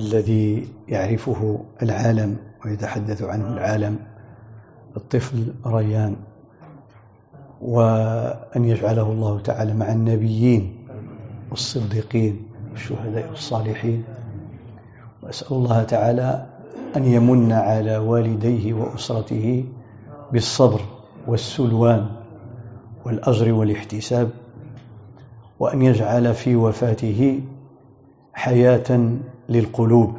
الذي يعرفه العالم ويتحدث عنه العالم الطفل ريان وأن يجعله الله تعالى مع النبيين والصديقين والشهداء والصالحين. وأسأل الله تعالى أن يمن على والديه وأسرته بالصبر والسلوان والأجر والاحتساب وأن يجعل في وفاته حياة للقلوب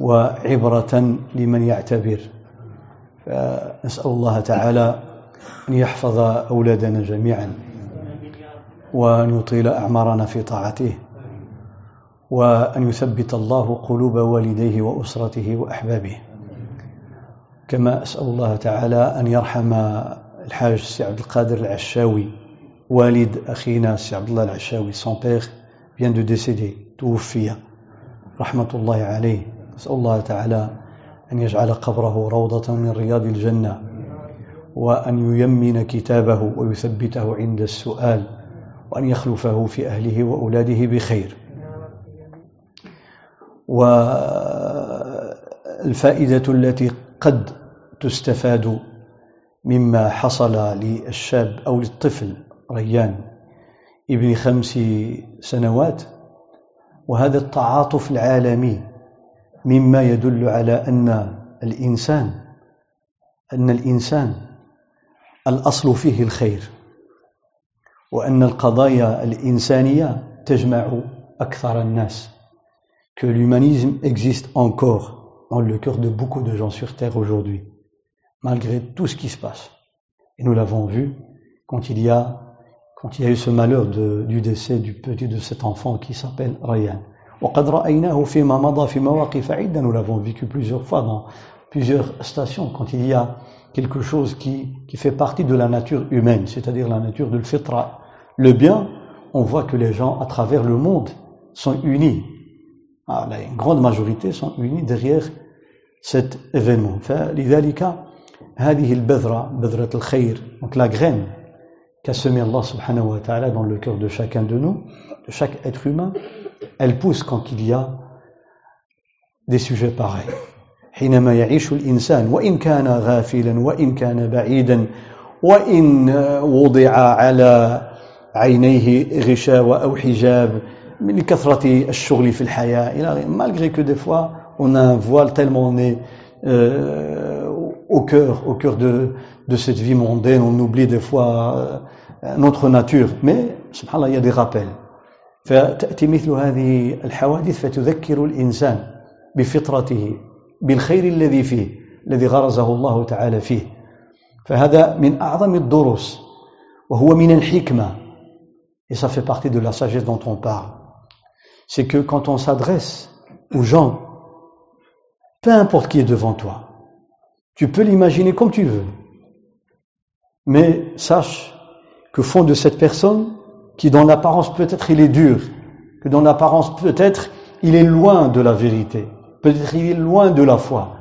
وعبرة لمن يعتبر. فنسأل الله تعالى أن يحفظ أولادنا جميعا وأن يطيل أعمارنا في طاعته وأن يثبت الله قلوب والديه وأسرته وأحبابه. كما أسأل الله تعالى أن يرحم الحاج سي عبد القادر العشاوي والد أخينا سي عبد الله العشاوي père vient de décéder توفي رحمة الله عليه. نسأل الله تعالى أن يجعل قبره روضة من رياض الجنة وأن ييمن كتابه ويثبته عند السؤال وأن يخلفه في أهله وأولاده بخير. والفائدة التي قد تستفاد مما حصل للشاب أو للطفل ريان ابن خمس سنوات وهذا التعاطف العالمي مما يدل على أن الإنسان أن الإنسان الأصل فيه الخير وأن القضايا الإنسانية تجمع أكثر الناس que l'humanisme existe encore dans le cœur de beaucoup de gens sur Terre aujourd'hui, malgré tout ce qui se passe. Et nous l'avons vu quand il y a quand il y a eu ce malheur de, du décès du petit de cet enfant qui s'appelle Ryan. Nous l'avons vécu plusieurs fois dans plusieurs stations, quand il y a quelque chose qui, qui fait partie de la nature humaine, c'est-à-dire la nature de l'fitra, le bien, on voit que les gens à travers le monde sont unis. Ah, grande majorité sont unis derrière cet événement. Donc la graine qu'a semé Allah subhanahu wa ta'ala dans le cœur de chacun de nous, de chaque être humain, elle pousse quand il y a des sujets pareils. حينما يعيش الإنسان وإن كان غافلا وإن كان بعيدا وإن وضع على عينيه غشاوة أو حجاب من كثرة الشغل في الحياة إلى malgré que des fois on a un voile tellement on est euh, au cœur au cœur de de cette vie mondaine on oublie des fois notre nature mais سبحان الله il y a des rappels فتأتي مثل هذه الحوادث فتذكر الإنسان بفطرته بالخير الذي فيه الذي غرزه الله تعالى فيه فهذا من أعظم الدروس وهو من الحكمة et ça fait partie de la sagesse dont on parle c'est que quand on s'adresse aux gens peu importe qui est devant toi tu peux l'imaginer comme tu veux mais sache que fond de cette personne qui dans l'apparence peut-être il est dur, que dans l'apparence peut-être il est loin de la vérité, peut-être il est loin de la foi.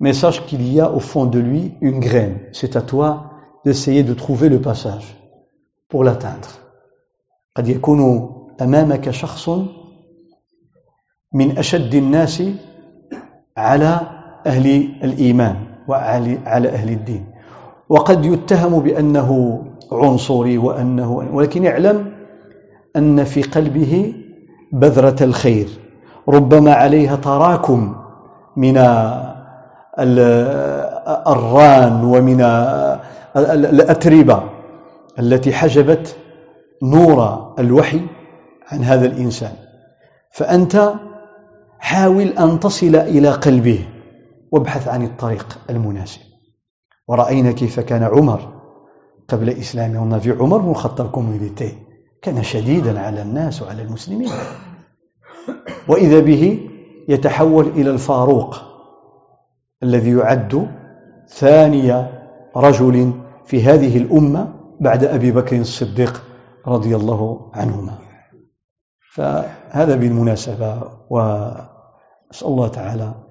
Mais sache qu'il y a au fond de lui une graine. C'est à toi d'essayer de trouver le passage pour l'atteindre. قد يكون أمامك شخص من أشد الناس على أهل الإيمان وعلى أهل الدين. وقد يتهم بأنه عنصري وأنه ولكن يعلم أن في قلبه بذرة الخير. ربما عليها تراكم من الران ومن الأتربة التي حجبت نور الوحي عن هذا الإنسان. فأنت حاول أن تصل إلى قلبه. وابحث عن الطريق المناسب. ورأينا كيف كان عمر قبل إسلامه. on vu عمر بن الخطاب comme كان شديدا على الناس وعلى المسلمين. وإذا به يتحول إلى الفاروق الذي يعد ثاني رجل في هذه الأمة بعد أبي بكر الصديق رضي الله عنهما. فهذا بالمناسبة وأسأل الله تعالى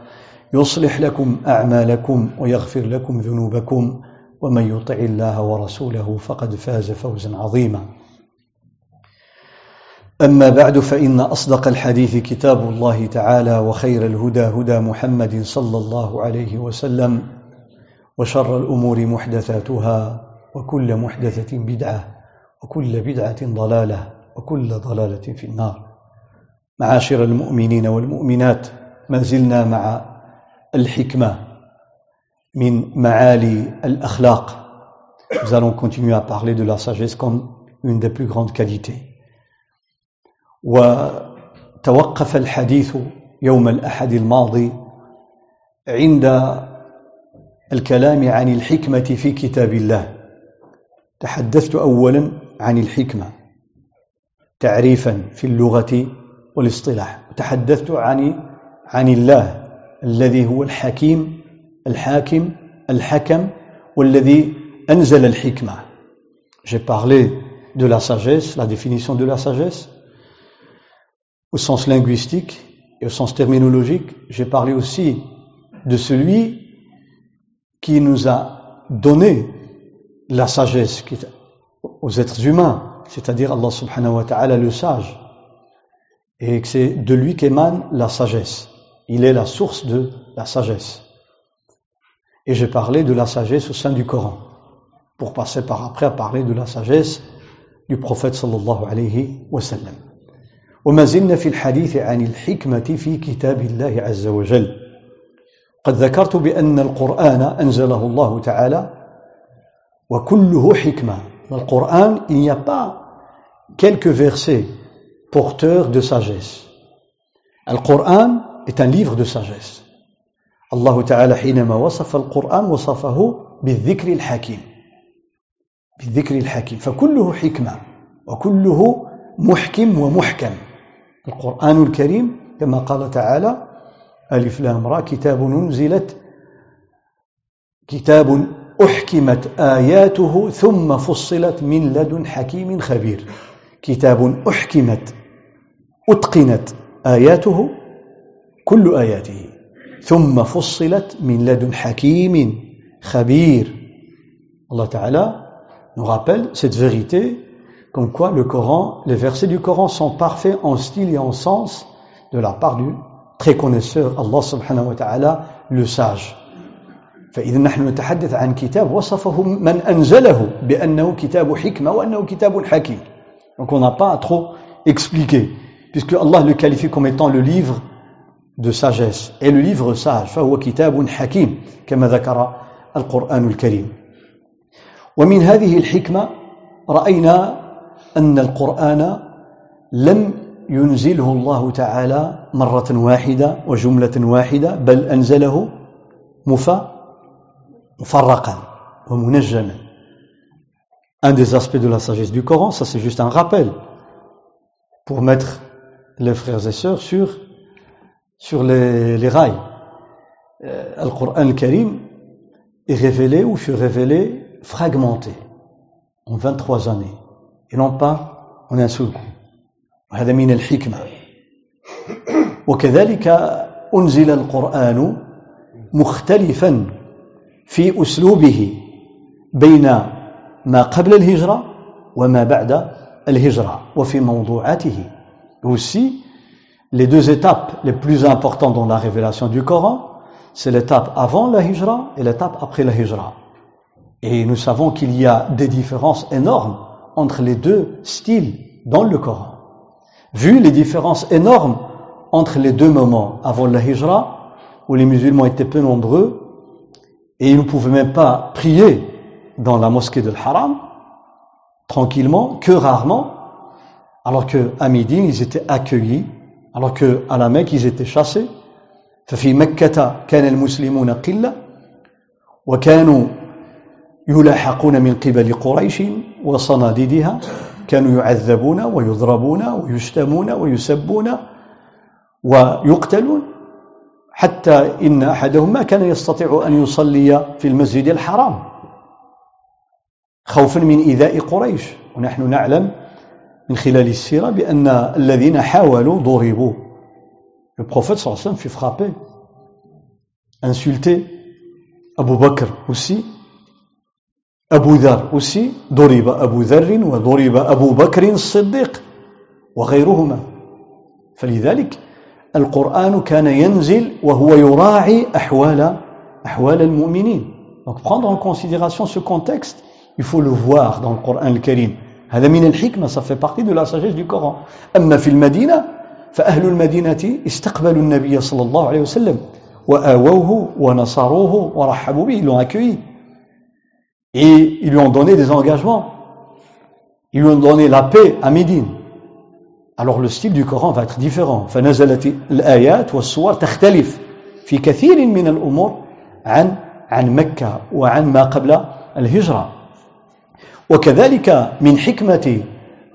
يصلح لكم أعمالكم ويغفر لكم ذنوبكم ومن يطع الله ورسوله فقد فاز فوزا عظيما. أما بعد فإن أصدق الحديث كتاب الله تعالى وخير الهدى هدى محمد صلى الله عليه وسلم وشر الأمور محدثاتها وكل محدثة بدعة وكل بدعة ضلالة وكل ضلالة في النار. معاشر المؤمنين والمؤمنات ما زلنا مع الحكمة من معالي الأخلاق. Nous allons continuer à parler de la sagesse comme une des plus grandes qualités. وتوقف الحديث يوم الأحد الماضي عند الكلام عن الحكمة في كتاب الله. تحدثت أولا عن الحكمة تعريفا في اللغة والاصطلاح. تحدثت عن عن الله. الذي هو الحكيم الحاكم الحكم والذي أنزل الحكمة J'ai parlé de la sagesse, la définition de la sagesse, au sens linguistique et au sens terminologique, j'ai parlé aussi de celui qui nous a donné la sagesse aux êtres humains, c'est-à-dire Allah subhanahu wa ta'ala le sage, et que c'est de lui qu'émane la sagesse. Il est la source de la sagesse. Et j'ai parlé de la sagesse au sein du Coran, pour passer par après à parler de la sagesse du prophète sallallahu alayhi wa sallam. وما زلنا في الحديث عن الحكمة في كتاب الله عز وجل قد ذكرت بأن القرآن أنزله الله تعالى وكله حكمة القرآن il n'y a pas quelques versets porteurs de sagesse القرآن est un livre de sagesse. الله تعالى حينما وصف القرآن وصفه بالذكر الحكيم بالذكر الحكيم فكله حكمة وكله محكم ومحكم القرآن الكريم كما قال تعالى ألف لام را كتاب أنزلت كتاب أحكمت آياته ثم فصلت من لدن حكيم خبير كتاب أحكمت أتقنت آياته كل آياته ثم فصلت من لدن حكيم خبير Allah Ta'ala nous rappelle cette vérité comme quoi le Coran, les versets du Coran sont parfaits en style et en sens de la part du très connaisseur Allah subhanahu wa ta'ala, le sage. فإذا نحن نتحدث عن كتاب وصفه من أنزله بأنه كتاب حكمة وأنه كتاب حكيم. Donc on n'a pas à trop expliquer, puisque Allah le qualifie comme étant le livre de sagesse et le livre sage. فهو كتاب حكيم كما ذكر القرآن الكريم. ومن هذه الحكمة رأينا أن القرآن لم ينزله الله تعالى مرة واحدة وجملة واحدة بل أنزله مفرقا ومنجما Un des aspects de la sagesse du Coran, ça c'est juste un rappel pour mettre les frères et sœurs sur, sur les, les rails. Euh, Al-Qur'an al-Karim est révélé ou fut révélé fragmenté en 23 années. et non pas en un seul coup وهذا من الحكمة وكذلك أنزل القرآن مختلفا في أسلوبه بين ما قبل الهجرة وما بعد الهجرة وفي موضوعاته aussi les deux étapes les plus importantes dans la révélation du Coran c'est l'étape avant la hijra et l'étape après la hijra et nous savons qu'il y a des différences énormes entre les deux styles dans le Coran. Vu les différences énormes entre les deux moments, avant la hijra, où les musulmans étaient peu nombreux, et ils ne pouvaient même pas prier dans la mosquée de l'Haram, tranquillement, que rarement, alors qu'à Médine, ils étaient accueillis, alors qu'à la Mecque, ils étaient chassés. ففي مكة كان المسلمون قلة وكانوا يلاحقون من قبل قريش وصناديدها. كانوا يعذبون ويضربون ويشتمون ويسبون ويقتلون. حتى إن أحدهم ما كان يستطيع أن يصلي في المسجد الحرام. خوفا من إيذاء قريش. ونحن نعلم من خلال السيرة بأن الذين حاولوا ضربوا Le prophète صلى الله عليه وسلم fut frappé, insulté. Abu Bakr aussi. Abu Dhar aussi. ضرب أبو ذر وضرب أبو بكر الصديق وغيرهما. فلذلك القرآن كان ينزل وهو يراعي أحوال أحوال المؤمنين. Donc prendre en considération ce contexte, il faut le voir dans le Coran al-Karim. هذا من الحكمة ça fait partie de la du Coran. أما في المدينة فأهل المدينة استقبلوا النبي صلى الله عليه وسلم وآووه ونصروه ورحبوا به ils l'ont accueilli. Et ils lui ont donné des engagements. Ils lui ont donné la paix à Médine. Alors le style du Coran va être différent. فنزلت الآيات والصور تختلف في كثير من الأمور عن عن مكة وعن ما قبل الهجرة. وكذلك من حكمة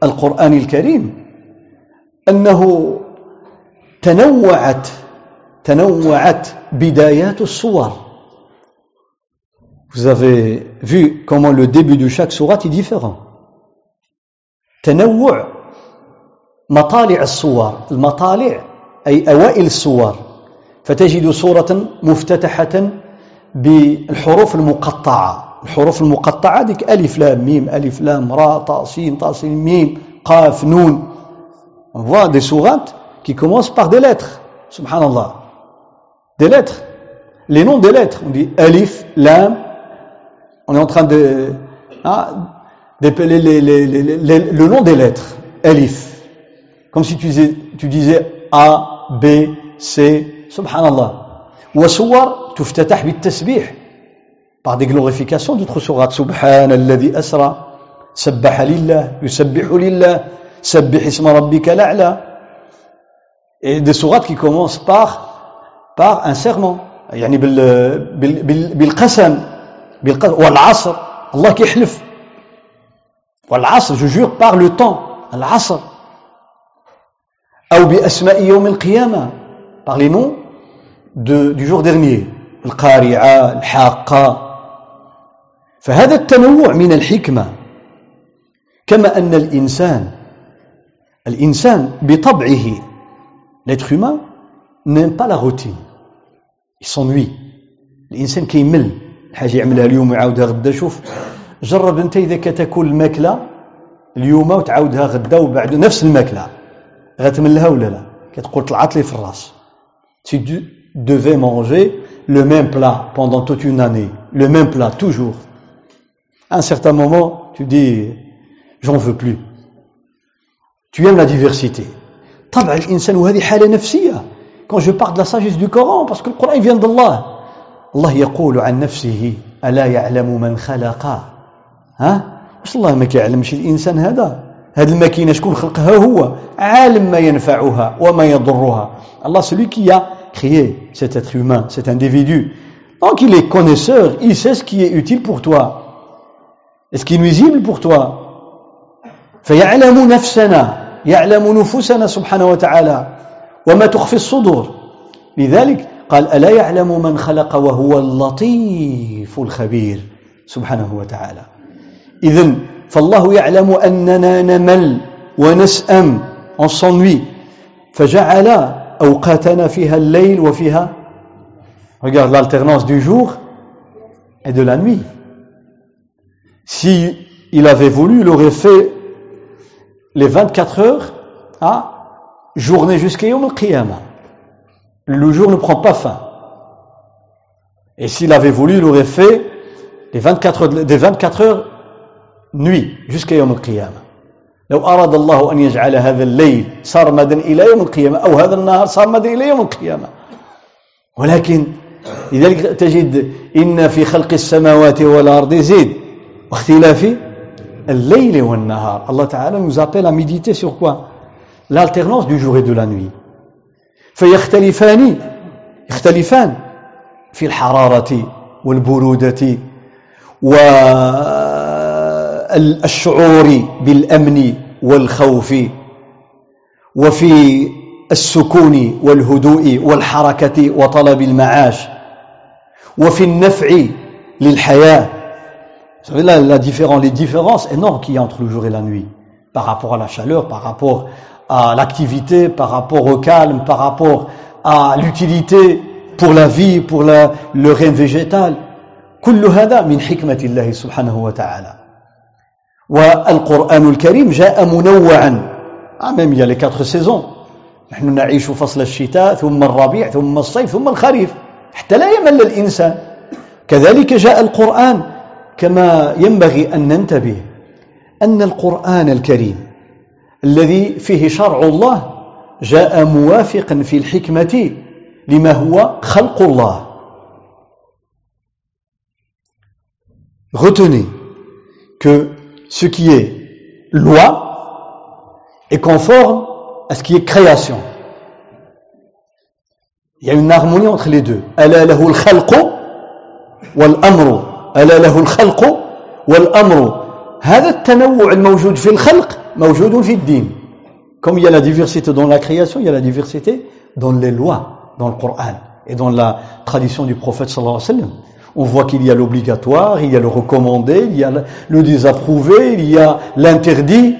القرآن الكريم أنه تنوعت تنوعت بدايات الصور. Vous avez vu comment le début de chaque sourate est différent. تنوع مطالع الصور المطالع أي أوائل الصور. فتجد صورة مفتتحة بالحروف المقطعة. الحروف المقطعة ديك ألف لام ميم ألف لام را طا سين طا سين ميم قاف نون On voit des sourates qui commencent par des lettres. Subhanallah. Des lettres. Les noms des lettres. On dit Alif, Lam. On est en train de hein, d'épeler les, les, les, le nom des lettres. Alif. Comme si tu disais, tu disais A, B, C. Subhanallah. وصور تفتتح بالتسبيح par des glorifications d'autres sourates. سبحان الذي أسرى سبح لله يسبح لله سبح اسم ربك الأعلى et des sourates qui commencent par par un serment. يعني بال بال بالقسم بالقسم والعصر الله كيحلف والعصر je jure par le temps. العصر أو بأسماء يوم القيامة par les noms de, du jour dernier. القارعة الحاقة فهذا التنوع من الحكمة. كما أن الإنسان الإنسان بطبعه l'être humain n'aime pas la routine. Il s'ennuie. الإنسان كيمل حاجة يعملها اليوم ويعاودها غدا. شوف جرب أنت إذا كتاكل الماكلة اليوم وتعاودها غدا وبعد نفس الماكلة. غتملها ولا لا؟ كتقول طلعت لي في الرأس. Tu devais manger le même plat pendant toute une année le même plat toujours à un certain moment tu dis j'en veux plus tu aimes la diversité طبع الإنسان وهذه حالة نفسية quand je parle de la sagesse du Coran parce que le Coran vient d'Allah الله يقول عن نفسه ألا يعلم من خلق ها واش الله ما كيعلمش الإنسان هذا هذه الماكينة شكون خلقها هو عالم ما ينفعها وما يضرها الله celui qui a créé cet être humain cet individu donc il est connaisseur il sait ce qui est utile pour toi Et ce qui est nuisible pour toi فيعلم نفسنا يعلم نفوسنا سبحانه وتعالى. وما تخفي الصدور. لذلك قال ألا يعلم من خلق وهو اللطيف الخبير سبحانه وتعالى. إذا فالله يعلم أننا نمل ونسأم on s'ennuie. فجعل أوقاتنا فيها الليل وفيها regarde l'alternance du jour et de la nuit. si il avait voulu il aurait fait les 24 heures à journée jusqu'à Yom al Le jour ne prend pas fin. Et s'il avait voulu, il aurait fait les 24 heures, des 24 heures nuit jusqu'à Yom al لو أراد الله أن يجعل هذا الليل سرمدا إلى يوم القيامة أو هذا النهار سرمدا إلى يوم القيامة ولكن لذلك تجد إن في خلق السماوات والأرض زيد واختلاف الليل والنهار. الله تعالى nous appelle à méditer sur quoi? L'alternance du jour et de la nuit. فيختلفان يختلفان في الحرارة والبرودة والشعور بالأمن والخوف وفي السكون والهدوء والحركة وطلب المعاش وفي النفع للحياة Vous savez là, la différence, les différences énormes qu'il y a entre le jour et la nuit par rapport à la chaleur, par rapport à l'activité, par rapport au calme, par rapport à l'utilité pour la vie, pour la, le règne végétal. كل هذا من حكمة الله سبحانه وتعالى والقرآن الكريم جاء منوعا même il y saisons نحن نعيش فصل الشتاء ثم الربيع ثم الصيف ثم الخريف حتى لا يمل الإنسان كذلك جاء القرآن كما ينبغي أن ننتبه أن القرآن الكريم الذي فيه شرع الله جاء موافقا في الحكمة لما هو خلق الله Retenez que ce qui est loi est conforme à ce qui est création. Il y a une harmonie entre les deux. ألا له الخلق والأمر ألا له الخلق والأمر هذا التنوع الموجود في الخلق موجود في الدين Comme il y a la diversité dans la création, il y a la diversité dans les lois, dans le Coran et dans la tradition du prophète sallallahu alayhi wa sallam. On voit qu'il y a l'obligatoire, il y a le recommandé, il y a le désapprouvé, il y a l'interdit.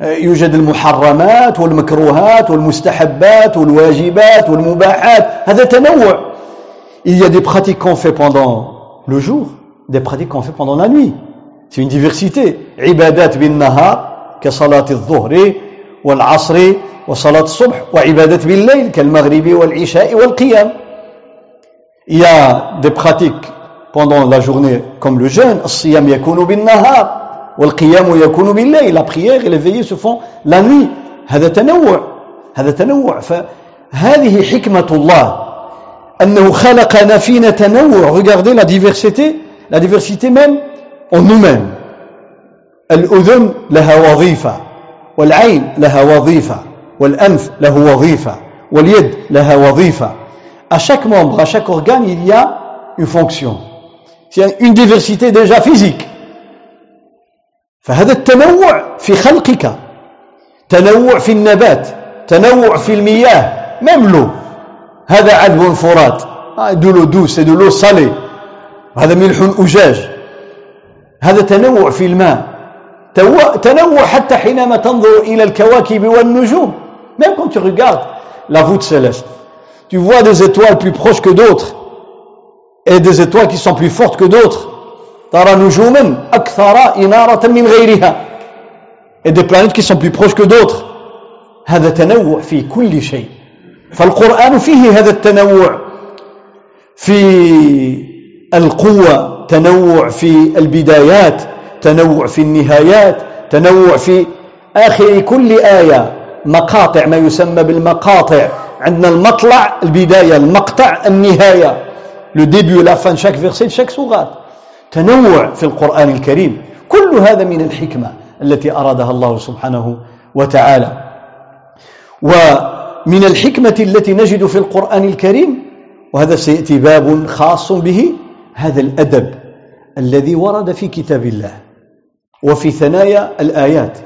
يوجد المحرمات والمكروهات والمستحبات والواجبات والمباحات هذا تنوع il y a des pratiques qu'on fait pendant le jour Des pratiques qu'on fait pendant la nuit. C'est une diversité. عبادات بالنهار كصلاة الظهر والعصر وصلاة الصبح وعبادات بالليل كالمغرب والعشاء والقيام il y a des pratiques pendant la journée comme le jeûne. الصيام يكون بالنهار والقيام يكون بالليل la prière et les veillées se font la nuit. هذا تنوع هذا تنوع فهذه حكمة الله أنه خلقنا فينا تنوع regardez la diversité la diversité même en nous-mêmes الأذن لها وظيفة والعين لها وظيفة والأنف له وظيفة واليد لها وظيفة à chaque membre à chaque organe il y a une fonction c'est une diversité déjà physique فهذا التنوع في خلقك تنوع في النبات تنوع في المياه même l'eau هذا عذب فرات de l'eau douce et de l'eau salée هذا ملح أجاج هذا تنوع في الماء تنوع حتى حينما تنظر إلى الكواكب والنجوم même quand tu regardes la voûte céleste tu vois des étoiles plus proches que d'autres et des étoiles qui sont plus fortes que d'autres ترى نجوما أكثر إنارة من غيرها et des planètes qui sont plus proches que d'autres هذا تنوع في كل شيء فالقرآن فيه هذا التنوع في القوة تنوع في البدايات تنوع في النهايات تنوع في آخر كل آية. مقاطع ما يسمى بالمقاطع. عندنا المطلع البداية المقطع النهاية. La fin de chaque verset de chaque sourate. تنوع في القرآن الكريم. كل هذا من الحكمة التي أرادها الله سبحانه وتعالى. ومن الحكمة التي نجد في القرآن الكريم وهذا سيأتي باب خاص به هذا الأدب الذي ورد في كتاب الله وفي ثنايا الآيات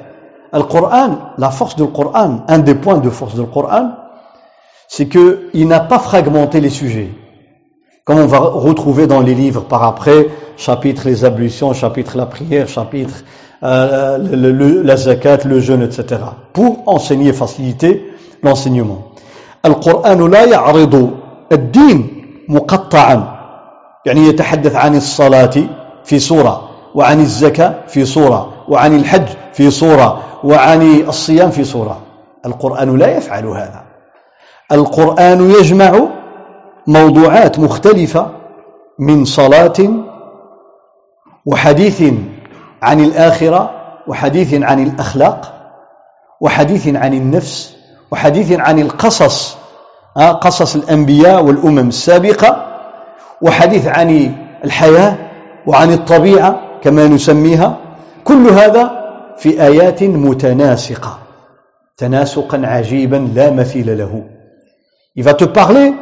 القرآن la force du Coran un des points de force du Coran c'est qu'il n'a pas fragmenté les sujets comme on va retrouver dans les livres par après, chapitre les ablutions, chapitre la prière, chapitre euh, le, le, la zakat, le jeûne, etc. Pour enseigner, faciliter l'enseignement. القرآن لا يعرض الدين مقطعا يعني يتحدث عن الصلاة في سورة وعن الزكاة في سورة وعن الحج في سورة وعن الصيام في سورة. القرآن لا يفعل هذا. القرآن يجمع موضوعات مختلفة من صلاة وحديث عن الآخرة وحديث عن الأخلاق وحديث عن النفس وحديث عن القصص قصص الأنبياء والأمم السابقة. وحديث عن الحياة وعن الطبيعة كما نسميها كل هذا في آيات متناسقة تناسقا عجيبا لا مثيل له Il va te parler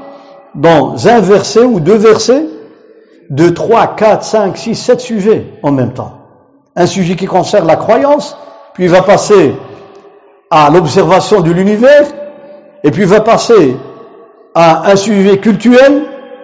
dans un verset ou deux versets de 3, 4, 5, 6, 7 sujets en même temps. Un sujet qui concerne la croyance, puis il va passer à l'observation de l'univers, et puis il va passer à un sujet culturel,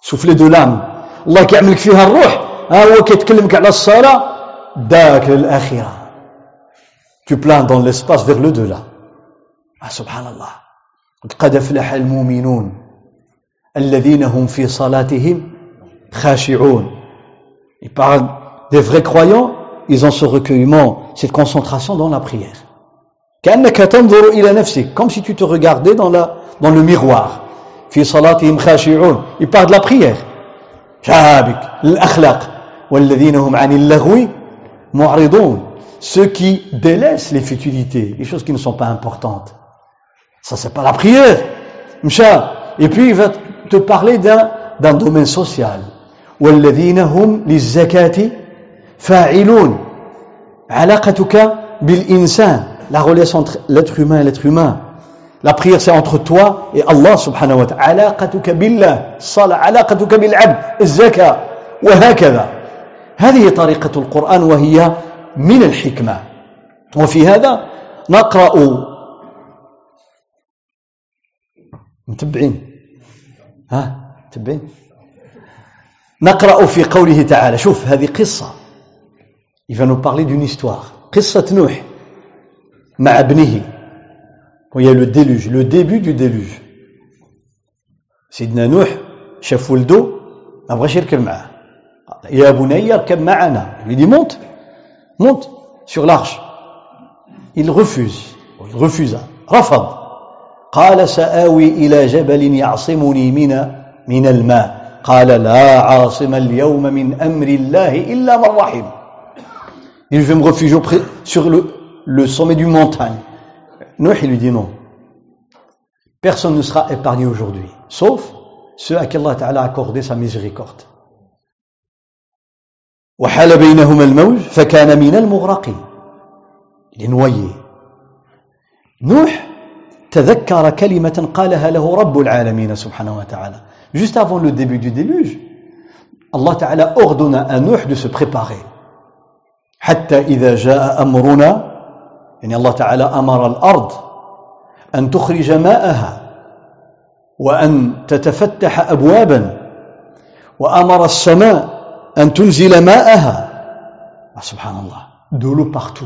سوفلي دو لام الله كيعملك فيها الروح ها هو كيتكلمك على الصلاة داك للآخرة tu plans dans l'espace vers le delà ah, سبحان الله قد أفلح المؤمنون الذين هم في صلاتهم خاشعون il parle des vrais croyants ils ont ce recueillement cette concentration dans la prière كأنك تنظر إلى نفسك comme si tu te regardais dans, la, dans le miroir في صلاتهم خاشعون il parle de la prière الأخلاق والذين هم عن اللغو معرضون ceux qui délaissent les futilités, les choses qui ne sont pas importantes. Ça, c'est pas la prière. Et puis, il va te parler d'un domaine social. والذين هم للزكاة فاعلون علاقتك بالإنسان la relation entre l'être humain et l'être humain la prière c'est entre toi et Allah subhanahu wa ta'ala. علاقتك بالله الصلاة علاقتك بالعبد الزكاة وهكذا هذه طريقة القرآن وهي من الحكمة وفي هذا نقرأ متبعين ها متبعين نقرأ في قوله تعالى شوف هذه قصة il va nous parler d'une histoire. قصة نوح مع ابنه وهي le déluge le début du déluge سيدنا نوح شاف ولده ما بغاش يركب معاه يا بني اركب معنا lui dit monte monte sur l'arche. Il refuse, il refusa, رفض قال سآوي إلى جبل يعصمني من من الماء قال لا عاصم اليوم من أمر الله إلا من رحم Il dit, je vais me réfugier sur le, le sommet d'une montagne. Noé, il lui dit non. Personne ne sera épargné aujourd'hui, sauf ceux à qui Allah a accordé sa miséricorde. وحال بينهما الموج فكان من المغرقين لنوي نوح تذكر كلمة قالها له رب العالمين سبحانه وتعالى juste avant le début du déluge Allah Ta'ala ordonne à Nuh de se préparer حتى إذا جاء أمرنا يعني الله تعالى أمر الأرض أن تخرج ماءها وأن تتفتح أبوابا وأمر السماء أن تنزل ماءها. آه، سبحان الله de l'eau partout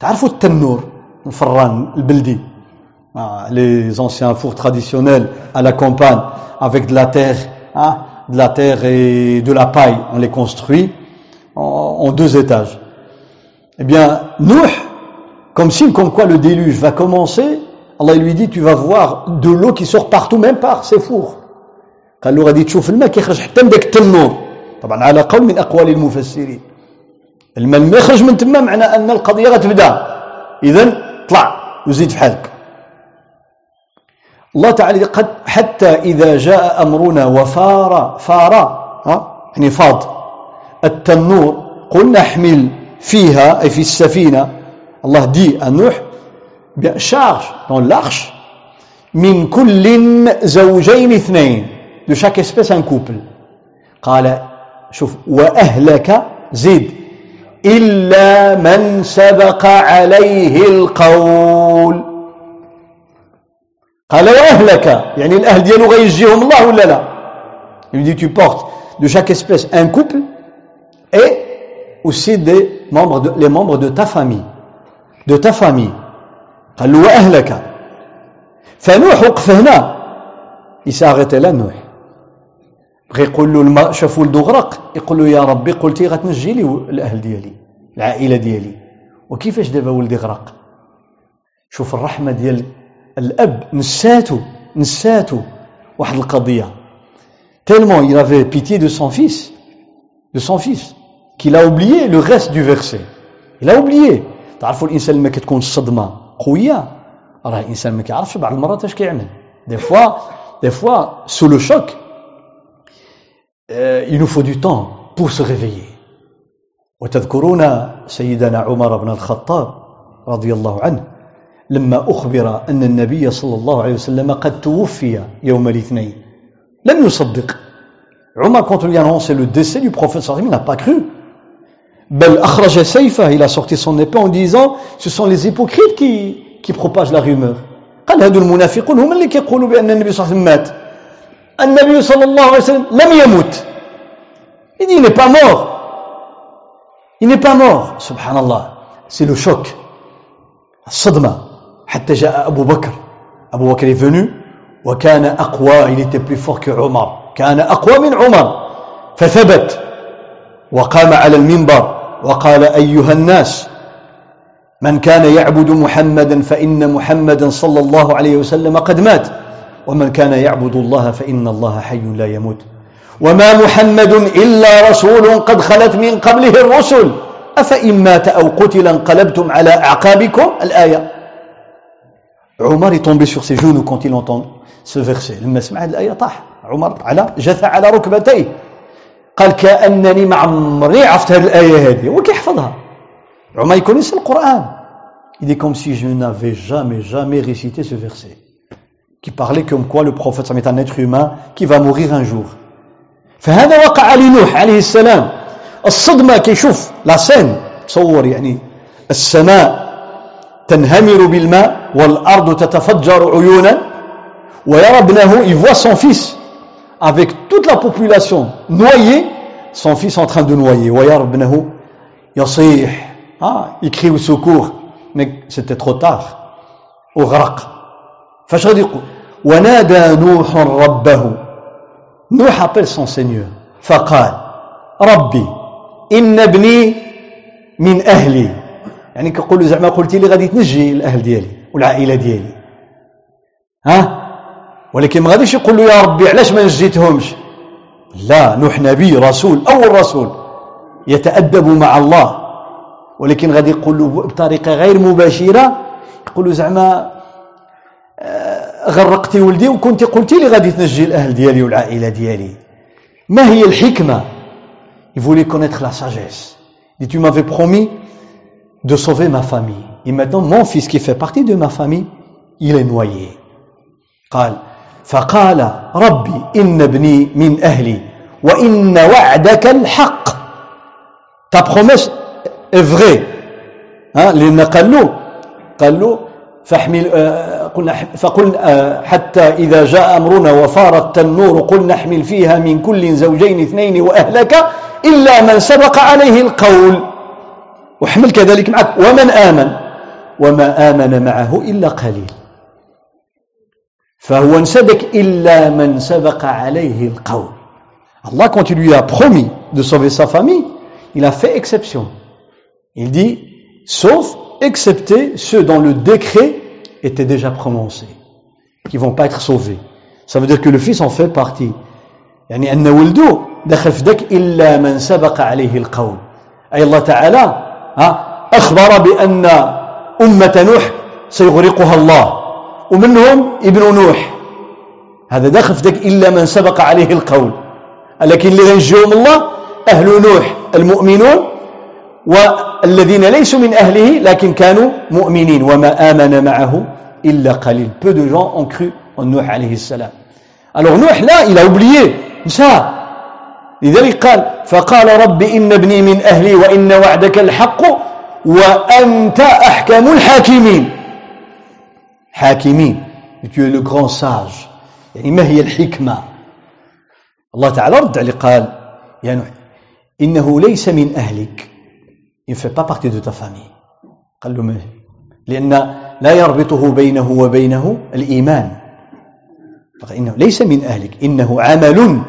تعرفوا التنور الفران البلدي؟ les anciens fours traditionnels à la campagne avec de la terre hein, de la terre et de la paille. On les construit en, en eh bien Nuh comme signe comme quoi le déluge va commencer Allah lui dit tu vas voir de l'eau qui sort partout même par ces fours. قال له غادي تشوف الماء كيخرج حتى من ذاك التنور طبعا على قول من أقوال المفسرين الماء لما يخرج من تما معنى أن القضية غتبدا إذا طلع وزيد في حالك الله تعالى قد حتى إذا جاء أمرنا وفار فار ها يعني فاض التنور قلنا احمل فيها أي في السفينة الله دي النوح شارج دون l'arche من كل زوجين اثنين de chaque espèce un couple. قال شوف وأهلك زيد إلا من سبق عليه القول قال وأهلك يعني الأهل ديالو غيجيهم الله ولا لا Il dit tu portes de chaque espèce un et aussi des membres de, les membres de ta famille. De ta famille. قال له وأهلك فنوح وقف هنا يساغت لا نوح يقول له الماء شاف ولده غرق يقول له يا ربي قلتي غتنجي لي الاهل ديالي العائله ديالي وكيفاش دابا ولدي غرق شوف الرحمه ديال الاب نساتو نساتو واحد القضية tellement il avait pitié de son fils de son fils. Qu'il a oublié le reste du verset. Il a oublié. تعرفوا الإنسان لما كتكون الصدمه قوية راه الإنسان ما كيعرفش بعض المرات اش كيعمل. des fois des fois sous le choc il nous faut du temps pour se réveiller. وتذكرون سيدنا عمر بن الخطاب رضي الله عنه لما أخبر أن النبي صلى الله عليه وسلم قد توفي يوم الاثنين. لم يصدق. عمر quand on lui annonce le décès du prophète il n'a pas cru. بل أخرج سيفه il a sorti son épée en disant ce sont les hypocrites qui, qui propagent la rumeur. قال هذو المنافقون هم اللي كيقولوا بأن النبي صلى الله عليه وسلم مات النبي صلى الله عليه وسلم لم يمت il dit il n'est pas mort. Il n'est pas mort. الله c'est le choc. الصدمة حتى جاء أبو بكر أبو بكر est venu. وكان أقوى il était plus fort que عمر كان أقوى من عمر فثبت وقام على المنبر وقال أيها الناس من كان يعبد محمدا فإن محمدا صلى الله عليه وسلم قد مات ومن كان يعبد الله فإن الله حي لا يموت. وما محمد إلا رسول قد خلت من قبله الرسل. أفإن مات أو قتل انقلبتم على أعقابكم؟ الآية. عمر est tombé sur ses genoux quand il entend لما سمع هذه الآية طاح. عمر على جثى على ركبتيه. قال كأنني ما عمري عرفت هذه الآية هذه هو كيحفظها. عمر يكونيس القرآن. Il est comme si je n'avais jamais jamais récité ce verset qui parlait comme quoi le prophète est un être humain qui va mourir un فهذا وقع لنوح عليه السلام. الصدمة كيشوف لا سين تصور يعني السماء تنهمر بالماء والأرض تتفجر عيونا. ويرى ابنه il voit son fils. Avec toute la population noyée son fils en train de noyer. ويرى ابنه يصيح ah, il crie au secours. Mais c'était trop tard. أغرق فاش غادي يقول ونادى نوح ربه نوح appelle son Seigneur. فقال ربي إن ابني من أهلي يعني كقول زعما قلتي لي غادي تنجي الأهل ديالي والعائلة ديالي ها ولكن ما غاديش يقول له يا ربي علاش ما نجيتهمش؟ لا نوح نبي رسول أول رسول يتأدب مع الله. ولكن غادي يقول له بطريقة غير مباشرة يقول له زعما غرقتي ولدي وكنت قلتي لي غادي تنجي الأهل ديالي والعائلة ديالي. ما هي الحكمة؟ Il voulait connaître la sagesse. Il dit tu m'avais promis de sauver ma famille. Et maintenant mon fils qui fait partie de ma famille il est noyé. قال فقال ربي إن ابني من أهلي وإن وعدك الحق. Ta promesse est vraie. Hein, لأن قال له قال له فاحمل قلنا فقلنا حتى إذا جاء أمرنا وفارت النور قلنا احمل فيها من كل زوجين اثنين وأهلك إلا من سبق عليه القول. واحمل كذلك معك. ومن آمن؟ وما آمن معه إلا قليل. فهو انسبك إلا من سبق عليه القول Allah, quand il lui a promis de sauver sa famille, il a fait exception. Il dit, sauf excepté ceux dont le décret était déjà prononcé, qui vont pas être sauvés. Ça veut dire que le fils en fait partie. يعني أن ولده دخل في ذاك إلا من سبق عليه القول أي الله تعالى أخبر بأن أمة نوح سيغرقها الله ومنهم ابن نوح. هذا داخل في ذاك إلا من سبق عليه القول. لكن اللي غنجيهم الله أهل نوح المؤمنون والذين ليسوا من أهله لكن كانوا مؤمنين وما آمن معه إلا قليل. Peu de gens ont cru en Nuh عليه السلام alors Nuh là il a oublié لذلك قال فقال رب إن ابني من أهلي وإن وعدك الحق وأنت أحكم الحاكمين. حاكمين tu es le grand sage. يعني ما هي الحكمة؟ الله تعالى رد عليه قال يا نوح إنه ليس من أهلك. Il fait pas partie de ta famille. قال له لأن لا يربطه بينه وبينه الإيمان. فإنه ليس من أهلك. إنه عمل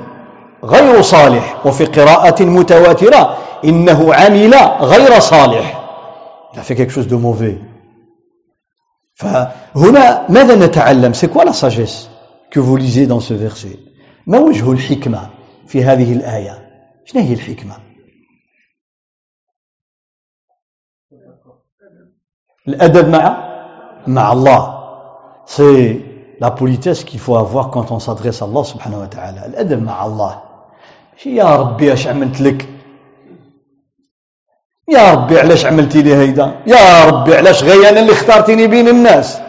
غير صالح وفي قراءة متواترة. إنه عمل غير صالح. Il a fait quelque chose de mauvais. فهنا ماذا نتعلم؟ c'est quoi la sagesse que vous lisez dans ce verset ما وجه الحكمة في هذه الآية؟ شنو هي الحكمة؟ الأدب مع؟ مع الله. c'est la politesse qu'il faut avoir quand on s'adresse الله سبحانه وتعالى. الأدب مع الله. شي يا ربي اش عملت لك؟ يا ربي علاش عملتي لي هيدا يا ربي علاش غير أنا اللي اختارتيني بين الناس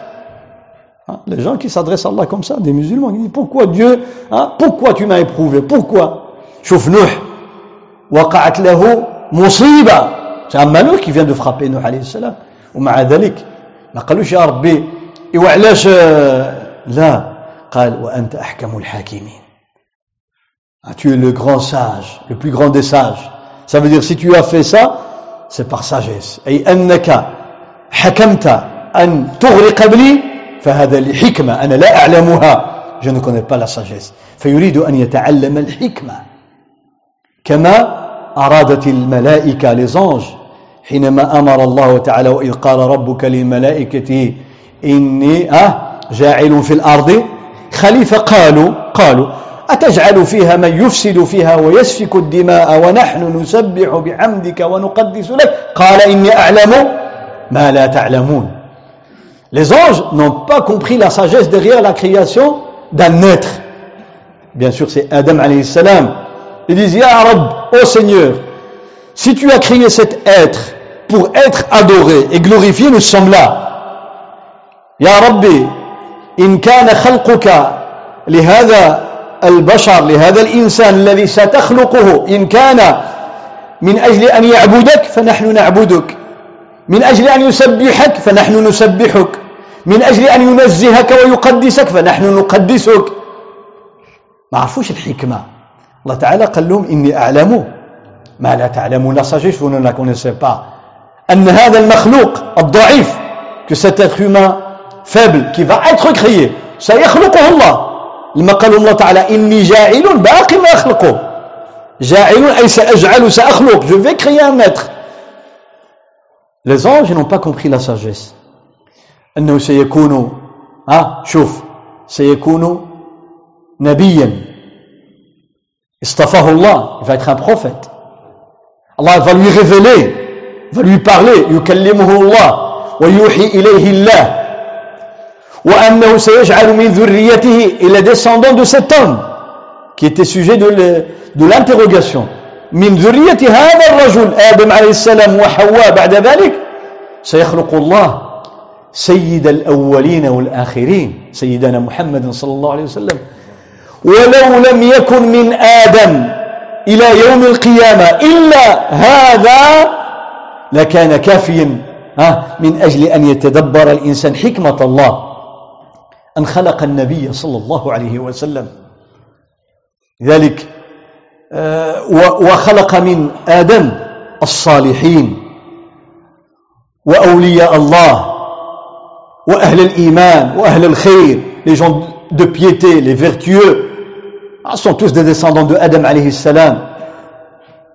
Les gens qui s'adressent à Allah comme ça, des musulmans, ils disent pourquoi Dieu, hein, pourquoi tu m'as éprouvé, pourquoi شوف نوح وقعت له مصيبة c'est un malheur qui vient de frapper Nuh عليه السلام ومع ذلك ما قالوش يا ربي وعلاش لا قال وأنت أحكم الحاكمين Ah, tu es le grand sage, le plus grand des sages. Ça veut dire si tu as fait ça, c'est par sagesse. أي أنك حكمت أن تغرق ابني فهذا لحكمة. أنا لا أعلمها. Je ne connais pas la sagesse. فيريد أن يتعلم الحكمة. كما أرادت الملائكة anges حينما أمر الله تعالى وإذ قال ربك للملائكة إني أه جاعل في الأرض خليفة. قالوا قالوا أتجعل فيها من يفسد فيها ويسفك الدماء ونحن نسبح بحمدك ونقدس لك قال إني أعلم ما لا تعلمون Les anges n'ont pas compris la sagesse derrière la création d'un être. Bien sûr, c'est Adam alayhi salam. Ils disent, Ya Rab, ô Seigneur, si tu as créé cet être pour être adoré et glorifié, nous sommes là. Ya Rabbi, in kana khalquka lihada البشر لهذا الإنسان الذي ستخلقه إن كان من أجل أن يعبدك فنحن نعبدك. من أجل أن يسبحك فنحن نسبحك. من أجل أن ينزهك ويقدسك فنحن نقدسك. ما عرفوش الحكمة. الله تعالى قال لهم إني أعلم ما لا تعلمون. لا sagesse vous ne أن هذا المخلوق الضعيف que cet être humain faible qui va être créé سيخلقه الله. لما قال الله تعالى إني جاعل باقي ما أخلقه. جاعل أي سأجعل سأخلق je vais créer un être les anges n'ont pas compris la sagesse. أنه سيكون ها شوف سيكون نبيا. اصطفاه الله. Il va être un prophète. Allah va lui révéler va lui parler. يكلمه الله. ويوحي إليه الله. وأنه سيجعل من ذريته إلى descendant de cet homme qui était sujet de l'interrogation. من ذرية هذا الرجل آدم عليه السلام وحواء بعد ذلك سيخلق الله سيد الأولين والآخرين سيدنا محمد صلى الله عليه وسلم. ولو لم يكن من آدم إلى يوم القيامة إلا هذا لكان كافيا من أجل أن يتدبر الإنسان حكمة الله. أن خلق النبي صلى الله عليه وسلم. لذلك آه، وخلق من آدم الصالحين وأولياء الله وأهل الإيمان وأهل الخير les gens de piété, les vertueux. Ah, sont tous des descendants de Adam عليه السلام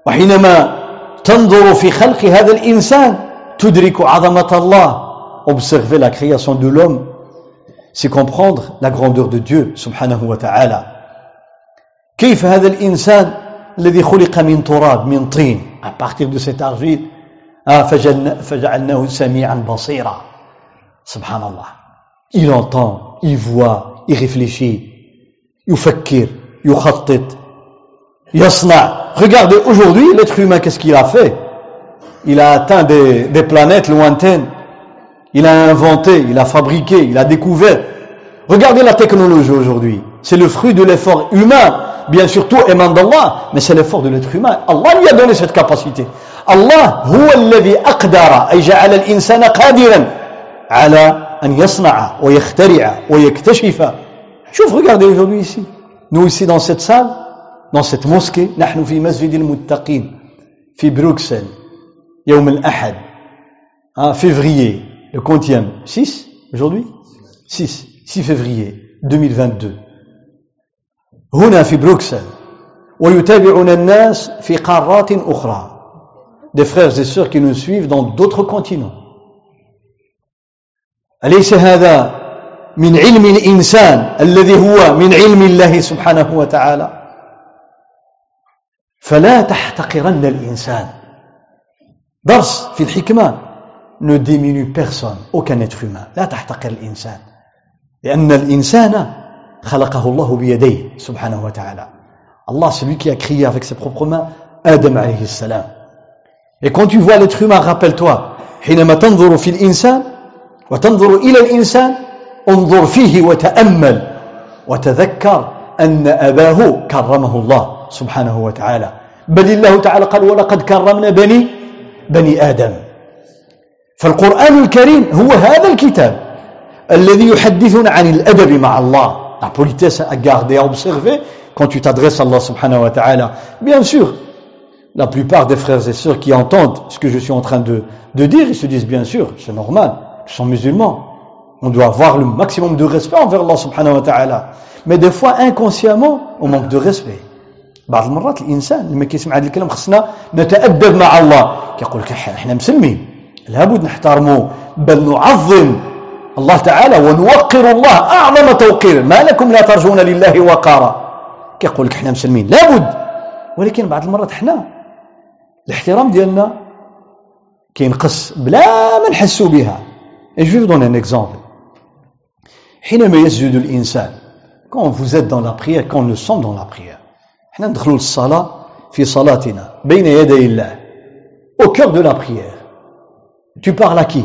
وحينما تنظر في خلق هذا الإنسان تدرك عظمة الله. Observer la création de l'homme. c'est comprendre la grandeur de Dieu subhanahu wa ta'ala كيف هذا الإنسان الذي خلق من تراب من طين à partir de cet argile فجعلناه سميعا بصيرا سبحان الله il entend il voit il réfléchit يفكر يخطط يصنع regardez aujourd'hui l'être humain qu'est-ce qu'il a fait il a atteint des, des planètes lointaines Il a inventé, il a fabriqué, il a découvert. Regardez la technologie aujourd'hui. C'est le fruit de l'effort humain. Bien sûr, tout émane d'Allah, mais c'est l'effort de l'être humain. Allah lui a donné cette capacité. Allah, هو الذي أقدر أي جعل الإنسان قادرا على أن يصنع ويخترع ويكتشف. شوف, regardez aujourd'hui ici. Nous ici dans cette salle, dans cette mosquée, نحن في مسجد المتقين في بروكسل يوم الأحد, en février le quantième 6 aujourd'hui 6 6 février 2022 هنا في بروكسل ويتابعنا الناس في قارات أخرى des frères et sœurs qui nous suivent dans d'autres continents. أليس هذا من علم الإنسان الذي هو من علم الله سبحانه وتعالى؟ فلا تحتقرن الإنسان. درس في الحكمة ne diminue personne aucun être humain. لا تحتقر الإنسان. لأن الإنسان خلقه الله بيديه سبحانه وتعالى. Allah celui qui a créé avec ses propres mains Adam alayhi salam. Et quand tu vois l'être humain rappelle-toi حينما تنظر في الإنسان وتنظر إلى الإنسان انظر فيه وتأمل وتذكر أن أباه كرمه الله سبحانه وتعالى. بل الله تعالى قال ولقد كرمنا بني بني آدم. فالقرآن الكريم هو هذا الكتاب. la politesse à garder, à observer quand tu t'adresses à Allah subhanahu wa ta'ala. Bien sûr, la plupart des frères et sœurs qui entendent ce que je suis en train de, de dire, ils se disent bien sûr, c'est normal, ils sont musulmans. On doit avoir le maximum de respect envers Allah subhanahu wa ta'ala. Mais des fois, inconsciemment, on manque de respect. بعض المرات الانسان لما كيسمع هذا الكلام خصنا نتادب مع الله كيقول لك احنا مسلمين لابد نحترمه بل نعظم الله تعالى ونوقر الله أعظم توقير. ما لكم لا ترجون لله وقارا. كيقول لك إحنا مسلمين. لابد. ولكن بعض المرات إحنا الاحترام ديالنا كينقص بلا ما نحسوا بها. Vous donner un exemple. حينما يسجد الإنسان quand vous êtes dans la prière quand nous sommes dans la prière إحنا ندخلوا للصلاة في صلاتنا بين يدي الله. Au cœur de la prière. Tu parles à qui?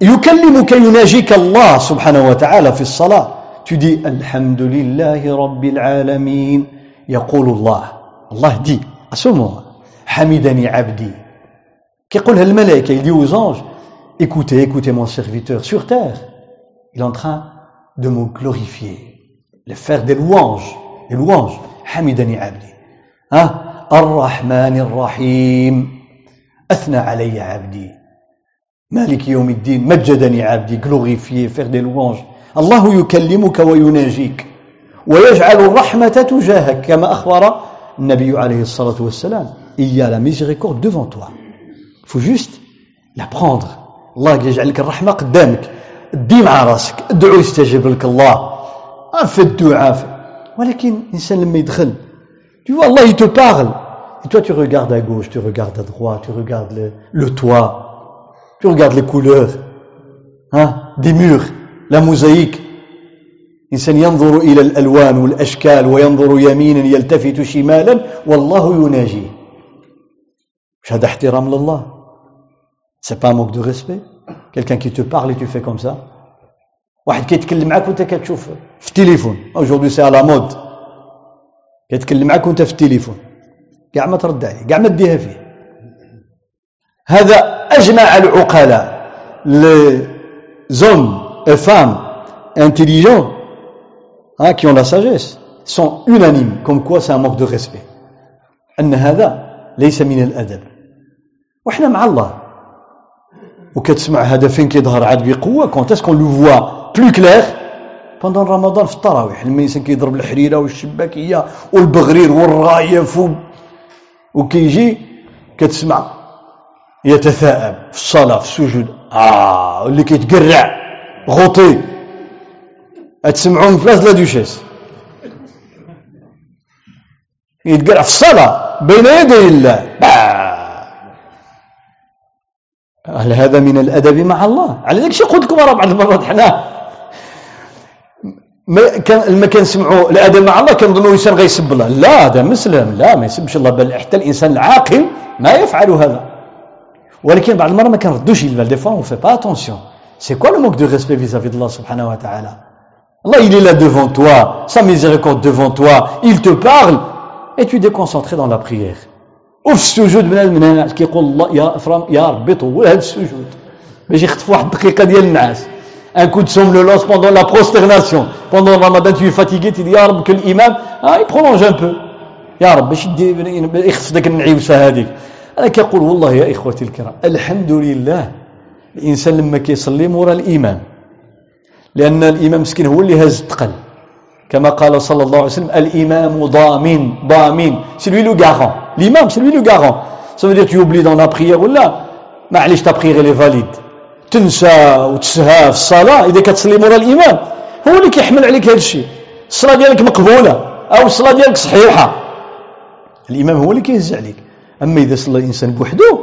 يكلمك يناجيك الله سبحانه وتعالى في الصلاة. Dis الحمد لله رب العالمين يقول الله. الله ce moment حمدني عبدي كيقولها الملائكة aux anges écoutez écoutez mon serviteur sur terre. Il est en train de me glorifier de faire des louanges les louanges. حمدني عبدي ها الرحمن الرحيم أثنى علي عبدي مالك يوم الدين مجدني عبدي glorifié faire des louanges. الله يكلمك ويناجيك ويجعل الرحمة تجاهك كما أخبر النبي عليه الصلاة والسلام. Il y a la miséricorde devant toi. Faut juste la prendre. الله يجعل لك الرحمة قدامك. دي مع راسك. ادعو يستجيب لك الله في الدعاء ولكن الانسان لما يدخل tu vois Allah il te parle. Et toi tu regardes à gauche tu regardes à droite tu regardes le, le toit. Tu regardes les couleurs hein, des murs la mosaïque. الإنسان ينظر إلى الألوان والأشكال وينظر يمينا يلتفت شمالا والله يناجيه مش هذا احترام لله un manque de respect. Quelqu'un qui te parle et tu fais comme ça. واحد كيتكلم معاك وانت كتشوف في التليفون aujourd'hui c'est à la mode كيتكلم معاك وانت في التليفون كاع ما ترد عليه كاع ما تديها فيه هذا أجمع العقلاء les hommes et femmes intelligents hein, qui ont la sagesse sont unanimes comme quoi c'est un manque de respect. أن هذا ليس من الأدب وإحنا مع الله وكتسمع هذا فين كيظهر عاد بقوة quand est-ce qu'on le voit plus clair pendant رمضان في التراويح لما الانسان كيضرب الحريره والشباكيه والبغرير والرايف وكيجي كتسمع يتثاءب في الصلاة في السجود. آه اللي كيتقرع غوطي. تسمعون في لا دوشيس يتقرع في الصلاة بين يدي الله. هل هذا من الأدب مع الله. على ذلك شي قلت لكم راه بعض المرات حنا. ما كان ما كنسمعوا الأدب مع الله كنظنوا الانسان غيسب الله. لا هذا مسلم. لا ما يسبش الله. بل حتى الإنسان العاقل ما يفعل هذا. ولكن بعض المرات ما كنردوش البال دي فوا اون في با اتونسيون سي كوا لو موك دو ريسبي vis-à-vis de Allah subhanahu wa ta'ala Allah il est là devant toi sa miséricorde devant toi il te parle et tu es déconcentré dans la prière وفي السجود من الناس كيقول الله يا يا ربي طول هذا السجود باش يخطفوا واحد الدقيقه ديال النعاس un coup de somnolence pendant la prosternation. Pendant le ramadan, tu es fatigué, tu dis, Ya Rab, que l'imam, ah, il prolonge un peu. يا رب باش يخفض داك النعيوسه هذيك أنا كنقول والله يا إخوتي الكرام الحمد لله. الإنسان لما كيصلي مورا الإمام لأن الإمام مسكين هو اللي هز الثقل. كما قال صلى الله عليه وسلم الإمام ضامن ضامن. c'est lui le garant الإمام c'est lui le garant veut dire tu oublies dans la prière ولا معليش تا elle est valide. تنسى وتسهى في الصلاة إذا كتصلي مورا الإمام هو اللي كيحمل عليك هذا الشيء الصلاة ديالك مقبولة أو الصلاة ديالك صحيحة الإمام هو اللي كيهز عليك أما إذا صلى الإنسان بوحده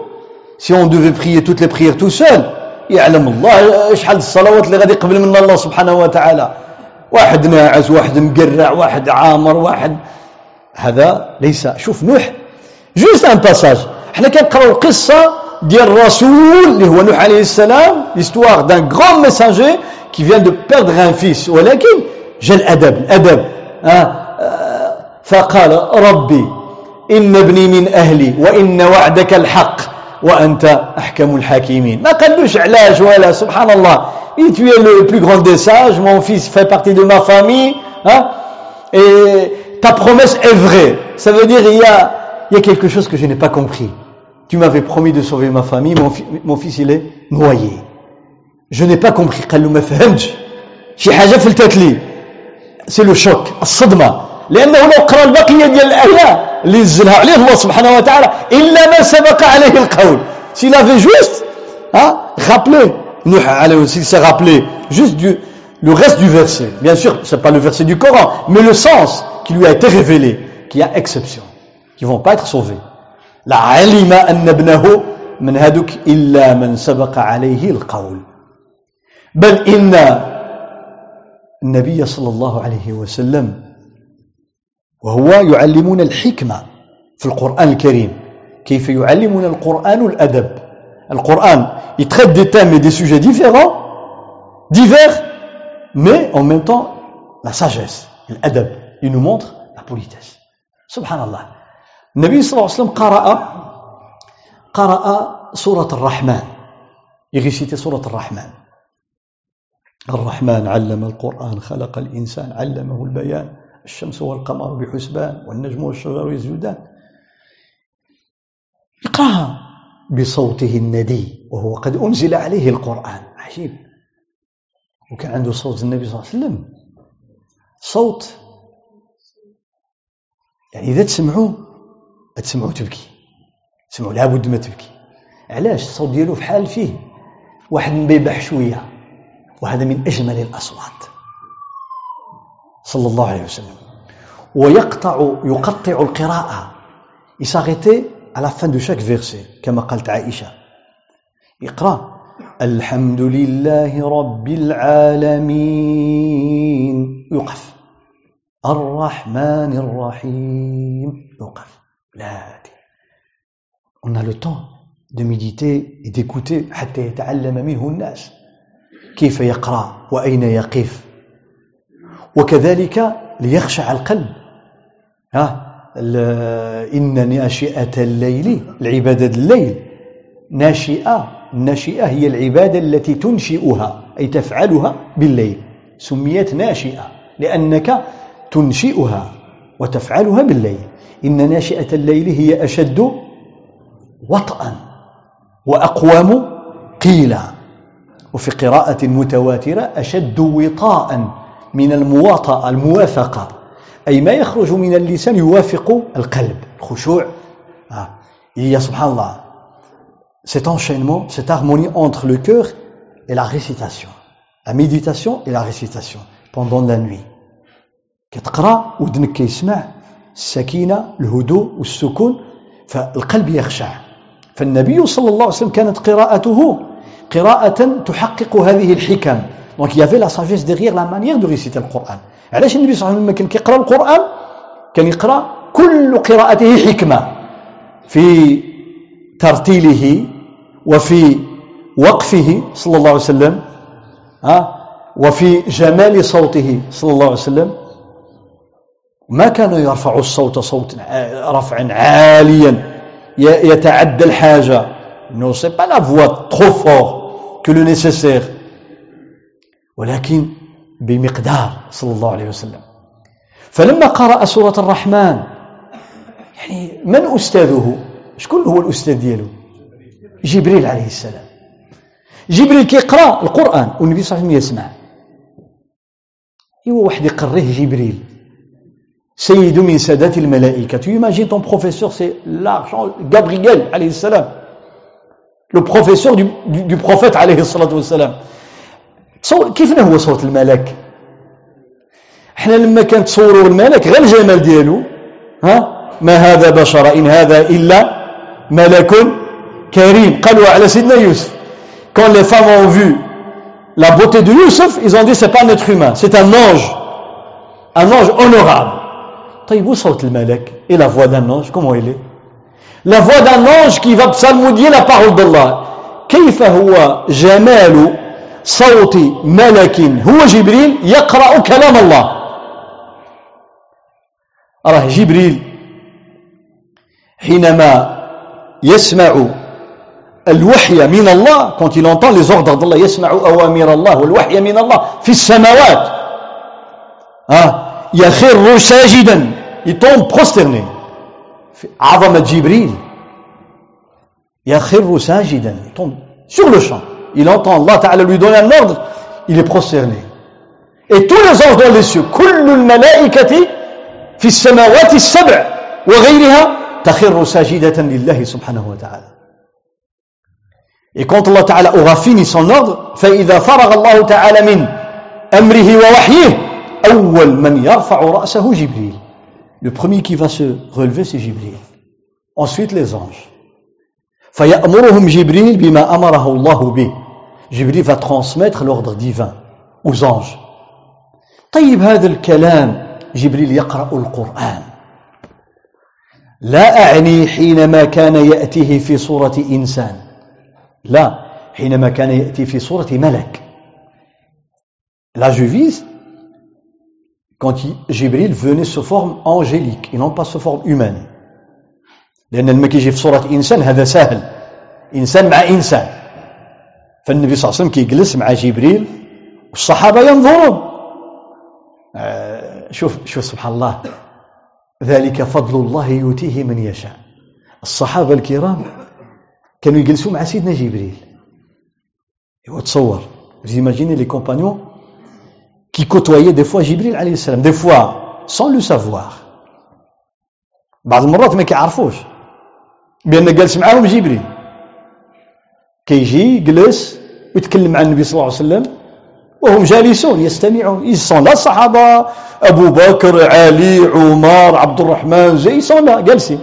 si on devait prier toutes les prières tout seul يعلم الله شحال الصلوات اللي غادي يقبل من الله سبحانه وتعالى. واحد ناعس واحد مقرع واحد عامر واحد. هذا ليس شوف نوح جوست ان باساج حنا كنقراو القصة ديال الرسول اللي هو نوح عليه السلام l'histoire d'un grand messager qui vient de perdre un fils. ولكن جاء الأدب الأدب فقال ربي إن ابني من أهلي وإن وعدك الحق وأنت أحكم الحاكمين ما قالوش علاش ولا سبحان الله Et tu es le plus grand des sages, mon fils fait partie de ma famille, hein, et ta promesse est vraie. Ça veut dire il y a, il y a quelque chose que je n'ai pas compris. Tu m'avais promis de sauver ma famille, mon, mon fils il est noyé. Je n'ai pas compris. قال له ما فهمتش. شي حاجة فلتت لي. C'est le choc, الصدمة. لأنه لو قرأ البقية ديال الآية اللي نزلها عليه الله سبحانه وتعالى إلا ما سبق عليه القول. c'est là فيه juste un rappel نوح عليه c'est ces rappelé juste de le reste du verset bien sûr c'est pas le verset du Coran mais le sens qui lui était révélé qu'il y a exceptions qui vont pas être sauvés لا علم ان ابنه من هذوك الا من سبق عليه القول بل ان النبي صلى الله عليه وسلم وهو يعلمون الحكمة في القرآن الكريم. كيف يعلمون القرآن الأدب؟ القرآن يتخذ des thèmes des sujets différents divers mais en même temps la sagesse الأدب il nous la la سبحان الله النبي صلى الله عليه وسلم قرأ قرأ سورة الرحمن il récitait سورة الرحمن الرحمن علم القرآن خلق الإنسان علمه البيان الشمس والقمر بحسبان والنجم والشجر يسجدان اقرأها بصوته الندي وهو قد أنزل عليه القرآن. عجيب. وكان عنده صوت النبي صلى الله عليه وسلم. صوت. يعني إذا تسمعوه تسمعوا تبكي. تسمعوا لابد ما تبكي. علاش؟ الصوت ديالو في حال فيه واحد مبيبح شوية. وهذا من أجمل الأصوات. صلى الله عليه وسلم. ويقطع يقطع القراءة. يساغيتي à la fin de chaque verset كما قالت عائشة. اقرأ. الحمد لله رب العالمين. يوقف. الرحمن الرحيم. يوقف. لا on a le temps de méditer et d'écouter حتى يتعلم منه الناس. كيف يقرأ؟ وأين يقف؟ وكذلك ليخشع القلب. ها إن ناشئة الليل العبادة الليل. ناشئة الناشئة هي العبادة التي تنشئها أي تفعلها بالليل. سميت ناشئة لأنك تنشئها وتفعلها بالليل. إن ناشئة الليل هي أشد وطئا وأقوم قيلا. وفي قراءة متواترة أشد وطاء من المواطأة الموافقة أي ما يخرج من اللسان يوافق القلب الخشوع. ah. il y a subhanallah cet enchaînement cette harmonie entre le cœur et la récitation. La méditation et la récitation pendant la nuit. كتقرأ ودنك كيسمع السكينة الهدوء والسكون فالقلب يخشع. فالنبي صلى الله عليه وسلم كانت قراءته قراءة تحقق هذه الحكم. دونك la sagesse derrière la manière de réciter le Coran علاش النبي صلى الله عليه وسلم كان كيقرا القران كان يقرا كل قراءته حكمه في ترتيله وفي وقفه صلى الله عليه وسلم ها وفي جمال صوته صلى الله عليه وسلم ما كان يرفع الصوت صوت رفعا عاليا يتعدى الحاجة non c'est pas la voix trop fort que le nécessaire ولكن بمقدار صلى الله عليه وسلم. فلما قرأ سورة الرحمن يعني من أستاذه؟ شكون هو الأستاذ دياله جبريل عليه السلام. جبريل كيقرأ القرآن والنبي صلى الله عليه وسلم يسمع. ايوا واحد يقريه جبريل. سيد من سادات الملائكة. Tu imagines ton professeur c'est l'argent Gabriel عليه السلام. Du, du, du prophète عليه الصلاة والسلام. كيف هو صوت الملك إحنا لما كنتصوروا الملك غير الجمال ديالو ها ما هذا بشر ان هذا الا ملك كريم قالوا على سيدنا يوسف quand les femmes ont vu la beauté de Youssef ils ont dit c'est pas un être humain c'est un ange un ange honorable طيب où صوت الملك et la voix d'un ange comment il est la voix d'un ange qui va psalmodier la parole d'Allah كيف هو جمال صوت ملك هو جبريل يقرأ كلام الله. راه جبريل حينما يسمع الوحي من الله quand il entend les ordres d'Allah يسمع أوامر الله والوحي من الله في السماوات. ها؟ يخر ساجدا. Tombe prosterné. عظمة جبريل. يخر ساجدا. Tombe sur le champ. Il entend Allah Ta'ala lui donner un ordre il est prosterné et tous les anges dans les cieux كل الملائكة في السماوات السبع وغيرها تخر ساجدة لله سبحانه وتعالى Et quand Allah Ta'ala aura fini son ordre, فإذا فرغ الله تعالى من أمره ووحيه أول من يرفع رأسه جبريل. Le premier qui va se relever c'est Jibril. Ensuite les anges. فيأمرهم جبريل بما أمره الله به. Jibril va transmettre l'ordre divin aux anges. طيب هذا الكلام جبريل يقرأ القرآن. لا أعني حينما كان يأتيه في صورة إنسان. لا حينما كان يأتي في صورة ملك là je vise quand Jibril venait sous forme angélique et non pas sous forme humaine لأن لما كيجي في صورة إنسان هذا سهل إنسان مع إنسان فالنبي صلى الله عليه وسلم كيجلس مع جبريل والصحابة ينظرون. شوف شوف سبحان الله. ذلك فضل الله يؤتيه من يشاء. الصحابة الكرام كانوا يجلسوا مع سيدنا جبريل. تصور. Vous imaginez les compagnons qui côtoyaient des fois Jibril عليه السلام des fois sans le savoir. بعض المرات ما كيعرفوش بان جالس معاهم جبريل كيجي يجلس ويتكلم مع النبي صلى الله عليه وسلم وهم جالسون يستمعون. sont là الصحابة أبو بكر علي عمر عبد الرحمن زي sont là جالسين.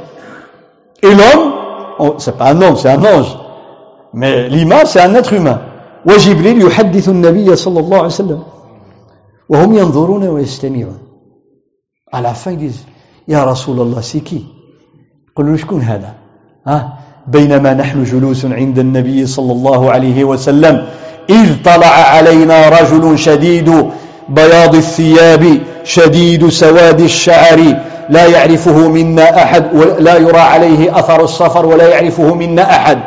Et l'homme c'est pas un homme, c'est un ange. Mais l'imam, c'est un. وجبريل يحدث النبي صلى الله عليه وسلم. وهم ينظرون ويستمعون. Ils disent يا رسول الله c'est qui قلوا شكون هذا؟ ها؟ بينما نحن جلوس عند النبي صلى الله عليه وسلم إذ طلع علينا رجل شديد بياض الثياب شديد سواد الشعر لا يعرفه منا أحد ولا يرى عليه أثر السفر ولا يعرفه منا أحد.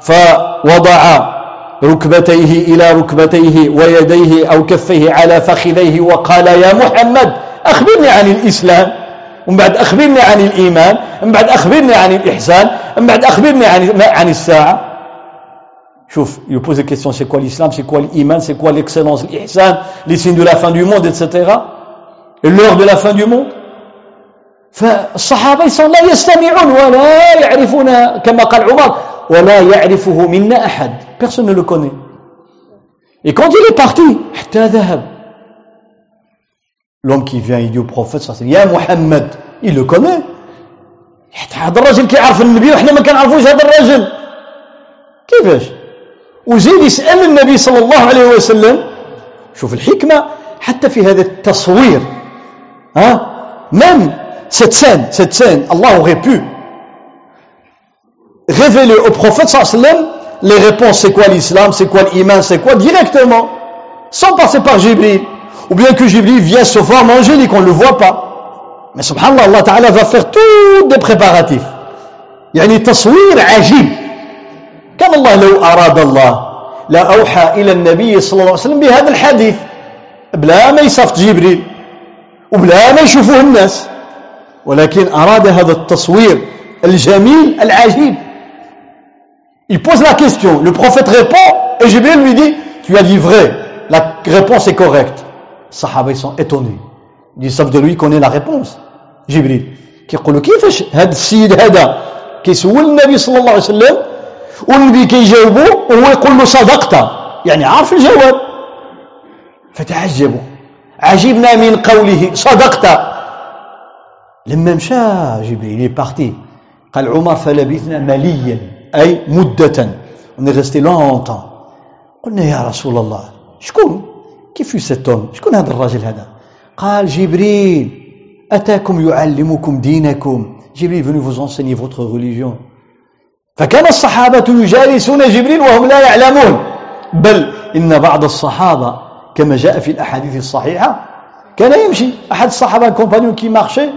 فوضع ركبتيه إلى ركبتيه ويديه أو كفيه على فخذيه وقال يا محمد أخبرني عن الإسلام. ومن بعد أخبرني عن الإيمان ومن بعد أخبرني عن الإحسان ومن بعد أخبرني عن عن الساعة. شوف il pose ال question c'est quoi الإسلام c'est quoi الإيمان c'est quoi l'excellence الإحسان les signes de la fin du monde et cetera l'heure de la fin du monde فالصحابة صلى الله عليه لا يستمعون ولا يعرفون كما قال عمر ولا يعرفه منا أحد بيرسون نو لو كوني Et quand il بارتي حتى ذهب L'homme qui vient, il dit au prophète, ça c'est, Ya Mohammed, il le connaît. Il y a un qui a le nabi, a le Qui Ou il le nabi sallallahu alayhi wa شوف الحكمة حتى في هذا التصوير ها مام cette scène cette scène الله aurait pu révéler au prophète صلى الله عليه وسلم les réponses c'est quoi الاسلام c'est quoi الايمان سي كوا directement sans passer par جبريل Ou bien que Jibril vient sous forme angélique, on ne le voit pas. Mais subhanallah, Allah Ta'ala va faire tous des préparatifs. يعني تصوير عجيب كان الله لو أراد الله لأوحى إلى النبي صلى الله عليه وسلم بهذا الحديث بلا ما يصفت جبريل وبلا ما يشوفوه الناس ولكن أراد هذا التصوير الجميل العجيب Il pose la question, le prophète répond, et Jibril lui dit, tu as dit vrai, la réponse est correcte. Sont étonnés. Ils disent, sauf de lui connaît la réponse. Jibril. كيقولوا كيفاش هذا السيد هذا كيسول النبي صلى الله عليه وسلم والنبي كيجاوبه وهو يقول له صدقت يعني عارف الجواب فتعجبوا عجبنا من قوله صدقت لما مشى جبريل بارتي قال عمر فلبثنا مليا on est resté longtemps. قلنا يا رسول الله شكون كيف يستون؟ شكون هذا الرجل هذا؟ قال جبريل أتاكم يعلمكم دينكم. جبريل venu vous enseigner votre religion. فكان الصحابة يجالسون جبريل وهم لا يعلمون. بل إن بعض الصحابة كما جاء في الأحاديث الصحيحة كان يمشي. أحد الصحابة compagnon qui marchait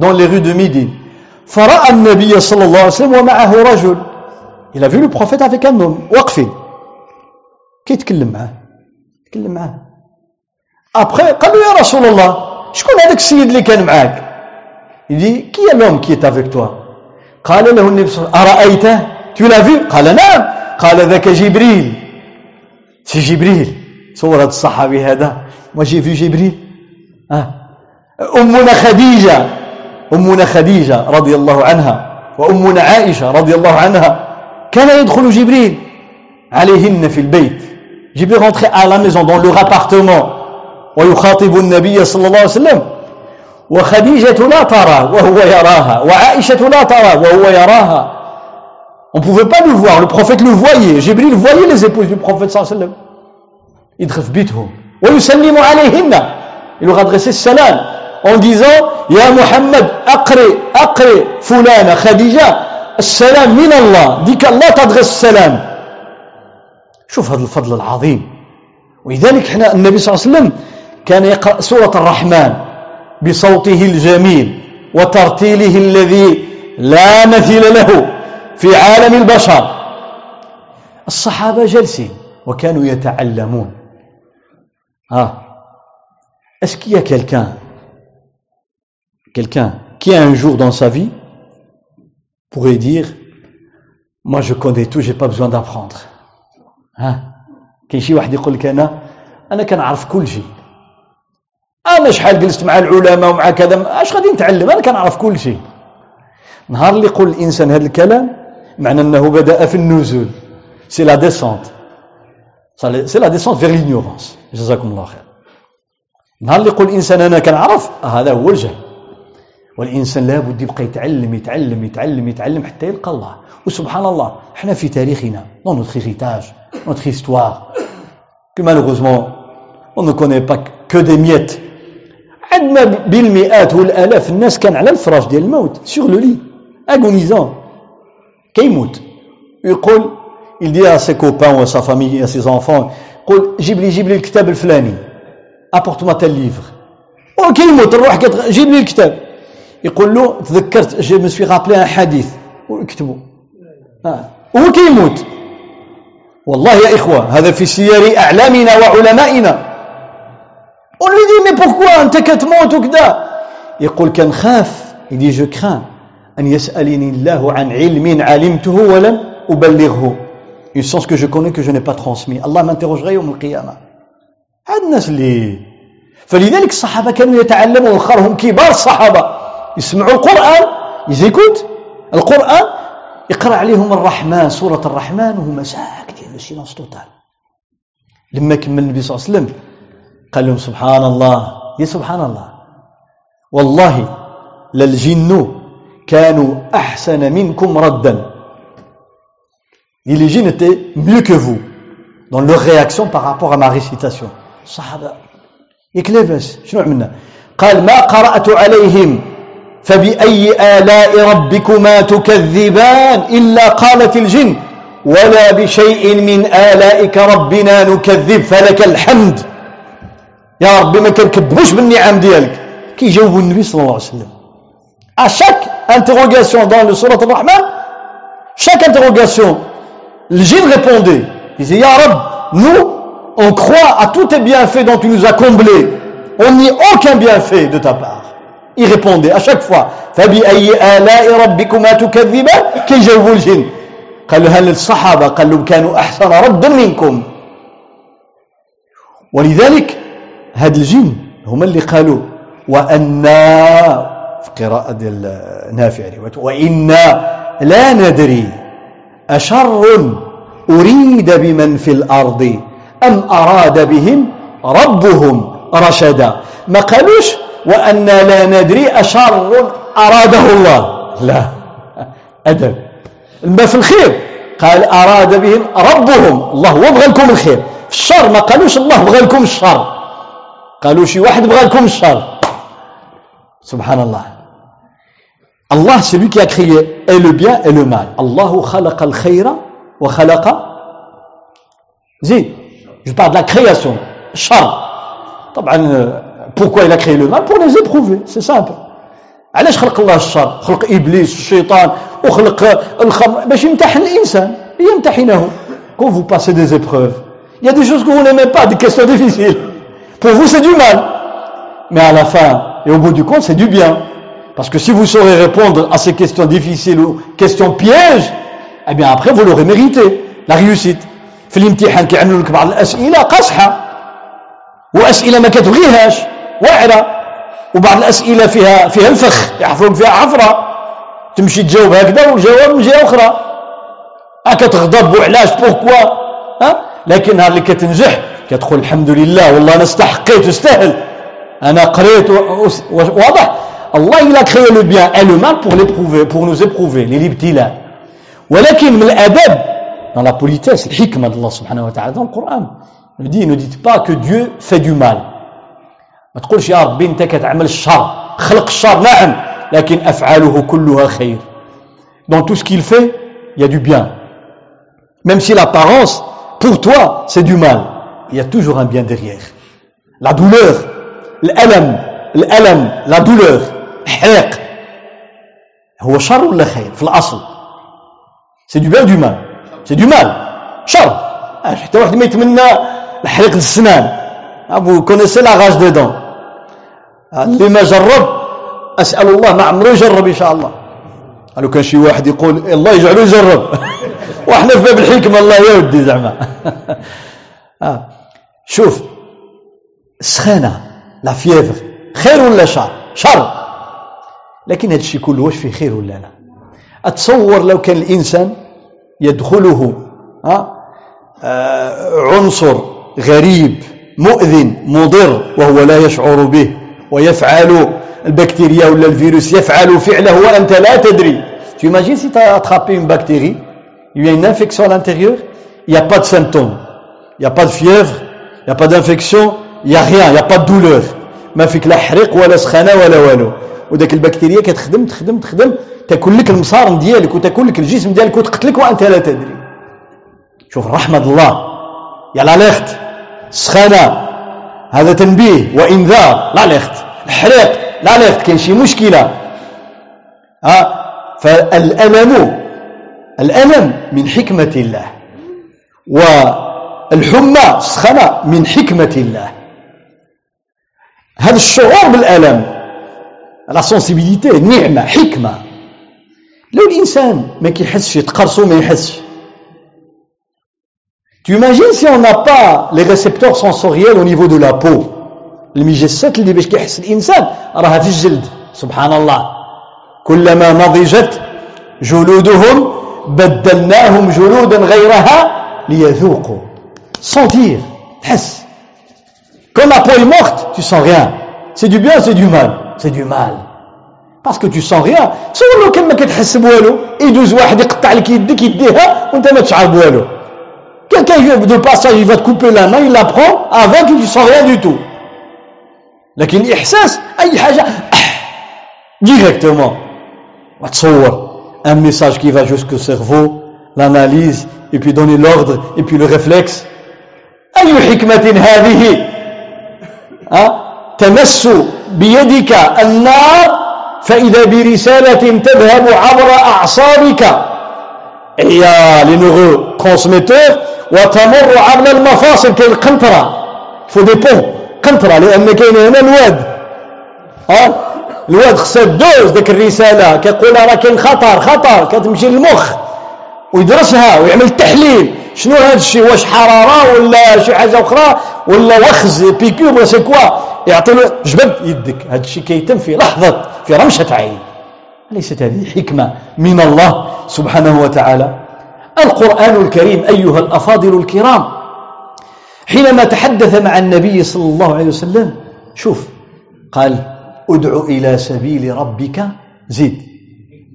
dans les rues de Médine. فرأى النبي صلى الله عليه وسلم ومعه رجل. Il a vu le prophète avec un homme. واقفين كي يتكلم معاه. يتكلم معاه. Après قال له يا رسول الله شكون هذاك السيد اللي كان معاك? Est l'homme qui est avec toi? قال له النبي صلى الله عليه وسلم l'as vu? قال نعم. قال ذاك جبريل. c'est جبريل صورة الصحابي هذا. ما جي في جبريل آه. أمنا خديجة. أمنا خديجة رضي الله عنها. وأمنا عائشة رضي الله عنها. كان يدخل جبريل عليهن في البيت. جبريل rentrait à la maison dans leur appartement ويخاطب النبي صلى الله عليه وسلم وخديجة لا ترى وهو يراها وعائشة لا ترى وهو يراها On ne pouvait pas le voir, le prophète le voyait. Jibril voyait les épouses du prophète sallallahu alayhi wa sallam. يدخل في بيتهم ويسلم عليهن il leur adressait السلام en disant يا محمد أقرئ أقرئ فلانة خديجة السلام من الله ديك الله تدغس السلام شوف هذا الفضل العظيم. ولذلك إحنا النبي صلى الله عليه وسلم كان يقرأ سورة الرحمن بصوته الجميل وترتيله الذي لا مثيل له في عالم البشر. الصحابة جالسين وكانوا يتعلمون. ها est-ce qu'il y a quelqu'un quelqu'un qui un jour dans sa vie pourrait dire moi je connais tout j'ai pas besoin d'apprendre. ها كاين شي واحد يقول لك أنا أنا كنعرف كل شيء. أنا شحال جلست مع العلماء ومع كذا أش غادي نتعلم؟ أنا كنعرف كل شيء. نهار اللي يقول الإنسان هذا الكلام معنى أنه بدأ في النزول. c'est la descente c'est la descente vers l'ignorance جزاكم الله خير. نهار اللي يقول الإنسان أنا كنعرف هذا هو الجهل. والإنسان لابد يبقى يتعلم يتعلم يتعلم يتعلم حتى يلقى الله. وسبحان الله إحنا في تاريخنا notre héritage notre histoire que malheureusement on ne connaît pas que des miettes عندنا بالمئات والالاف الناس كان على الفراش ديال الموت sur le lit agonisant كيموت يقول il dit à ses copains ou à sa famille et à ses enfants يقول جيب لي جيب لي الكتاب الفلاني apporte-moi tel livre وكيموت نروح جيب لي الكتاب يقول له تذكرت je me suis rappelé un حديث ويكتبوا آه. هو كيموت والله يا إخوة هذا في سير أعلامنا وعلمائنا. On lui dit mais pourquoi أنت كتموت وكذا؟ يقول كنخاف il dit je crains أن يسألني الله عن علم علمته ولم أبلغه. Une science que je connais que je n'ai pas transmis. الله m'interrogerait يوم القيامة. هاد الناس اللي فلذلك الصحابة كانوا يتعلمون وخرهم كبار الصحابة يسمعوا القرآن يزيكوت القرآن يقرأ عليهم الرحمن سورة الرحمن وهما ساكتين. silence total. لما كمل النبي صلى الله عليه وسلم قال لهم سبحان الله يا سبحان الله والله للجن كانوا أحسن منكم ردا. Les djinns étaient mieux que vous. Dans leur réaction par rapport à ma récitation. الصحابة يكلفس شنو عملنا قال ما قرأت عليهم فبأي آلاء ربكما تكذبان إلا قالت الجن؟ ولا بشيء من آلائك ربنا نكذب فلك الحمد يا ربي ما كنكذبوش بالنعم ديالك كي جاوبوا النبي صلى الله عليه وسلم à chaque interrogation dans le surat al-Rahman chaque interrogation le djinn répondait il disait Ya Rab nous on croit à tous tes bienfaits dont tu nous as comblés on n'y aucun bienfait de ta part il répondait à chaque fois فبأي آلاء ربكما تكذبان كي جاوبوا الجن قال هل الصحابة قال لهم كانوا أحسن ردا منكم. ولذلك هاد الجن هما اللي قالوا وأنا في قراءة ديال نافع وإنا لا ندري أشر أريد بمن في الأرض أم أراد بهم ربهم رشدا. ما قالوش وأنا لا ندري أشر أراده الله. لا أدب. ما في الخير. قال أراد بهم ربهم. الله هو بغى لكم الخير. في الشر ما قالوش الله بغى لكم الشر. قالوا شي واحد بغى لكم الشر. سبحان الله الله qui a créé et le bien et le mal. الله خلق الخير وخلق je parle de la création. الشر طبعا il a créé le mal? Pour les éprouver. C'est simple. علاش خلق الله الشر؟ خلق إبليس الشيطان وخلق الخمر باش يمتحن الإنسان ليمتحنه quand vous passez des épreuves y a des choses que n'aimez pas des questions difficiles pour vous c'est du mal mais à la fin et au bout du compte c'est du bien parce que si vous saurez répondre à ces questions difficiles aux questions pièges et bien après vous l'aurez mérité la réussite في الامتحان كيعملوا لك بعض الاسئله قاصحه واسئله ما كتبغيهاش واعره وبعض الأسئلة فيها فيها الفخ يحفرون فيها حفرة. تمشي تجاوب هكذا والجواب من جهة أخرى. هكا تغضب وعلاش بوركوا ها؟ لكن نهار اللي كتنجح كتقول الحمد لله والله أنا استحقيت تستاهل أنا قريت واضح. الله a créé le bien et le mal pour l'éprouver pour nous éprouver للإبتلاء. ولكن من الأدب dans la politesse الحكمة de Allah subhanahu wa ta'ala dans le Coran. Il dit ne dites pas mal. ما تقولش يا ربي انت كتعمل الشر خلق الشر نعم لكن أفعاله كلها خير. dans tout ce qu'il fait y a du bien même si l'apparence pour toi c'est du mal y a toujours un bien derrière la douleur الالم الالم la douleur حريق هو شر ولا خير في الاصل c'est du bien du mal c'est du mal شر حتى واحد ما يتمنى حريق السنان vous connaissez la rage des dents. اللي ما جرب أسأل الله ما عمره يجرب إن شاء الله. قالوا كان شي واحد يقول الله يجعله يجرب. وحنا في باب الحكمه الله يودي زعما. آه. شوف السخانه لا فيفر خير ولا شر؟ شر. لكن هذا الشيء كله واش فيه خير ولا لا؟ أتصور لو كان الإنسان يدخله آه آه عنصر غريب. مؤذن مضر وهو لا يشعر به ويفعل. البكتيريا ولا الفيروس يفعل فعله وأنت لا تدري. Tu imagines si tu as attrapé une bactérie, il y a une infection à l'intérieur, il n'y a pas de symptômes, il n'y a pas de fièvre, il n'y a pas d'infection, il n'y a rien, il n'y a pas de douleur. ما فيك لا حريق ولا سخانه ولا والو وداك البكتيريا كتخدم تخدم تخدم تاكل لك المصارم ديالك وتاكل لك الجسم ديالك وتقتلك وانت لا تدري شوف رحمه الله يا لا سخانة. هذا تنبيه وإنذار. لا ليخت. حريق لا ليخت. كاين شي مشكلة. ها؟ فالألم الألم من حكمة الله. والحمى السخنه من حكمة الله. هذا الشعور بالألم. لا سونسيبيليتي نعمة حكمة. لو الإنسان ما كيحسش يتقرصو ما يحسش. Tu imagines si on n'a pas les récepteurs sensoriels au niveau de la peau? المجسات اللي باش كيحس الانسان راها في الجلد سبحان الله كلما نضجت جلودهم بدلناهم جلودا غيرها ليذوقوا sentir تحس quand la peau est morte tu sens rien. C'est du bien c'est du mal. C'est du mal. Parce que tu sens rien. تصور لو كان ما كتحس بوالو يدوز واحد يقطع لك يدك يديها وانت ما تشعر بوالو Quelqu'un vient de passage, il va te couper la main, il la prend, avant tu ne sens rien du tout. لكن الإحساس أي حاجة directement وتصور un message qui va jusqu'au cerveau l'analyse et puis donner l'ordre et puis le réflexe أي حكمة هذه أه؟ تمس بيدك النار فإذا برسالة تذهب عبر أعصابك هي les neurotransmetteurs وتمر عبر المفاصل كالقنطرة faut des ponts قنطرة لأن كاين هنا الواد. ها؟ الواد خصها دوز ديك الرسالة كيقول راه كاين خطر خطر كتمشي للمخ ويدرسها ويعمل تحليل. شنو هذا الشيء واش حرارة ولا شي حاجة أخرى؟ ولا وخز بيكور ولا سي كوا؟ يعطي له جبد يدك. هذا الشيء كيتم في لحظة في رمشة عين. أليست هذه حكمة من الله سبحانه وتعالى القرآن الكريم أيها الأفاضل الكرام حينما تحدث مع النبي صلى الله عليه وسلم شوف قال أدع إلى سبيل ربك زد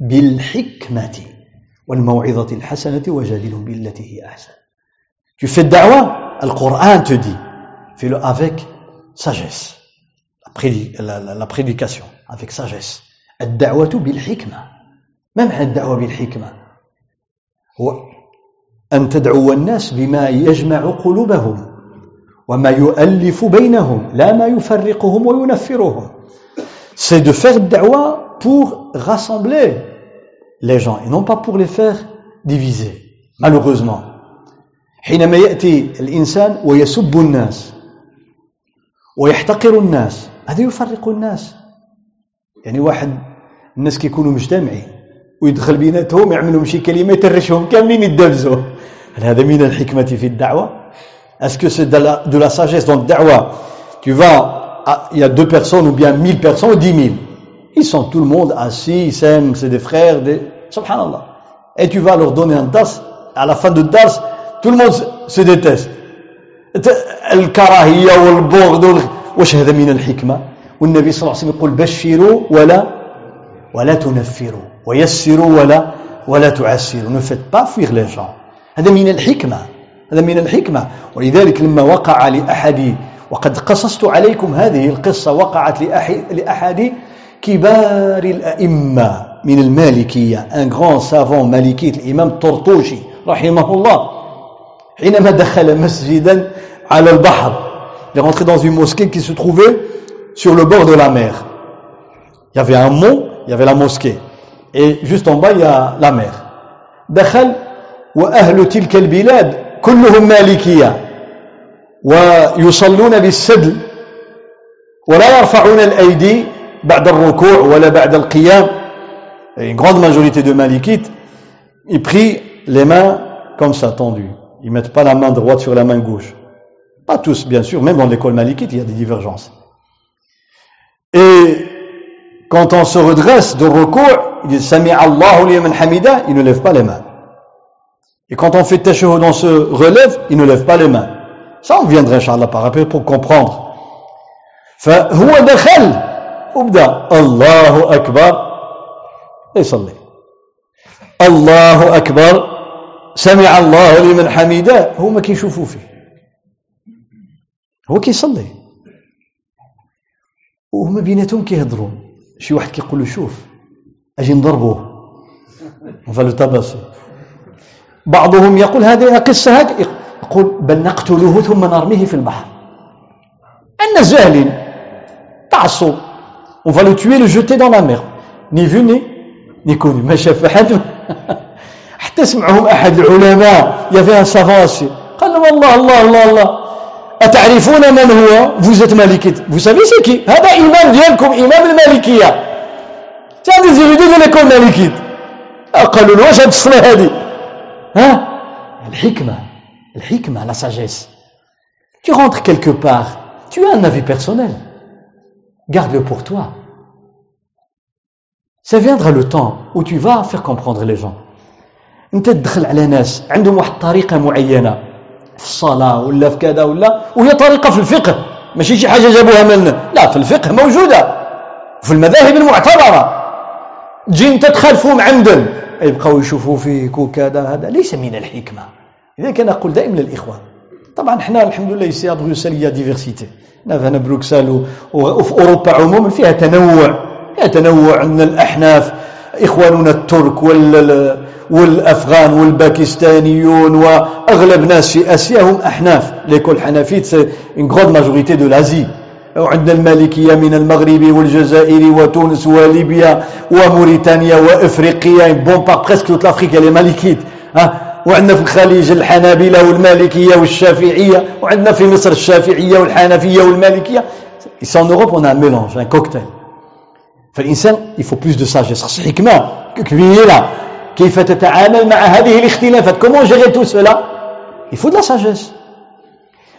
بالحكمة والموعظة الحسنة وجادلهم بالتي هي أحسن Tu fais da'wah, le Coran te dit, fais-le avec sagesse. La, la, la prédication, avec sagesse. الدعوة بالحكمة. ما معنى الدعوة بالحكمة؟ هو أن تدعو الناس بما يجمع قلوبهم وما يؤلف بينهم لا ما يفرقهم وينفرهم. C'est de faire da'wah pour rassembler les gens et non pas pour les faire diviser malheureusement. حينما يأتي الإنسان ويسب الناس ويحتقر الناس هذا يفرق الناس. يعني واحد الناس كيكونوا مجتمعين ويدخل بيناتهم يعمل لهم شي كلمه يترشهم كاملين يدبزوا هل هذا من الحكمه في الدعوه اسكو سي دو لا ساجيس دون الدعوه tu vas il y a deux personnes ou bien mille personnes ou dix mille ils sont tout le monde assis ils s'aiment c'est des frères des subhanallah et tu vas leur donner un dars à la fin de dars tout le monde se déteste الكراهيه والبغض واش هذا من الحكمه والنبي صلى الله عليه وسلم يقول بشروا ولا ولا تنفروا ويسروا ولا ولا تعسروا. Ne faites pas fuir les gens. هذا من الحكمة. هذا من الحكمة. ولذلك لما وقع لأحد وقد قصصت عليكم هذه القصة وقعت لأحد كبار الأئمة من المالكية. Un grand savant مالكي الإمام الطرطوشي رحمه الله. حينما دخل مسجدا على البحر il est rentré dans une mosquée qui se trouvait sur le bord de la mer. Il y avait un mont, il y avait la mosquée. Et juste en bas, il y a la mer. دخل وأهل تلك البلاد كلهم مالكية ويصلون بالسدل ولا يرفعون الأيدي بعد الركوع ولا بعد القيام une grande majorité de malikites ils prient les mains comme ça tendues ils mettent pas la main droite sur la main gauche pas tous bien sûr même dans l'école malikite il y a des divergences Et quand on se redresse de recours, il dit Sami Allahu liman hamida, il ne lève pas les mains. Et quand on fait tashahud, on se relève, il ne lève pas les mains. Ça, on viendra, Inch'Allah, par après pour comprendre. فهو دخل وبدا الله أكبر يصلي الله أكبر سمع الله لمن حميده هو ما كيشوفوا فيه هو كيصلي وهما بيناتهم كيهضروا. شي واحد كيقول له شوف أجي نضربوه. فالو تباسي بعضهم يقول هذه قصه هكذا يقول بل نقتله ثم نرميه في البحر. الناس جاهلين. تعصوا. On va le tuer le jeter dans la mer. Ni vu ni ni connu. ما شاف أحد. حتى سمعهم أحد العلماء. يا فيها سافاسي قال لهم الله الله الله. أتعرفون من هو vous êtes malikite vous savez c'est qui هذا إمام ديالكم إمام المالكية c'est un des érudits de l'école malikite قالوا له واش هاد الصلاة هذه ها الحكمة الحكمة la sagesse tu rentres quelque part tu as un avis personnel garde-le pour toi ça viendra le temps où tu vas faire comprendre les gens انت تدخل على ناس عندهم واحد الطريقة معينة في الصلاة ولا في كذا ولا وهي طريقة في الفقه. ماشي شي حاجة جابوها من لا في الفقه موجودة. في المذاهب المعتبرة. تجي انت تخالفهم عمدا يبقوا يشوفوا فيك وكذا هذا ليس من الحكمة. لذلك أنا أقول دائما للإخوة. طبعا إحنا الحمد لله ici Bruxelles y a diversité هنا بروكسل وفي أوروبا عموما فيها تنوع. فيها تنوع من الأحناف. إخواننا الترك وال والأفغان والباكستانيون وأغلب ناس في آسيا هم أحناف. l'école hanafite c'est une grande majorité de l'Asie وعندنا المالكية من المغرب والجزائر وتونس وليبيا وموريتانيا وإفريقيا. bon bah presque toute l'Afrique est malikite وعندنا في الخليج الحنابلة والمالكية والشافعية. وعندنا في مصر الشافعية والحنفية والمالكية. Ici en Europe, on mélange, un cocktail. فالإنسان faut plus de sagesse. خاص حكمة كبيرة. كيف تتعامل مع هذه الاختلافات؟ Tout cela il faut de la sagesse.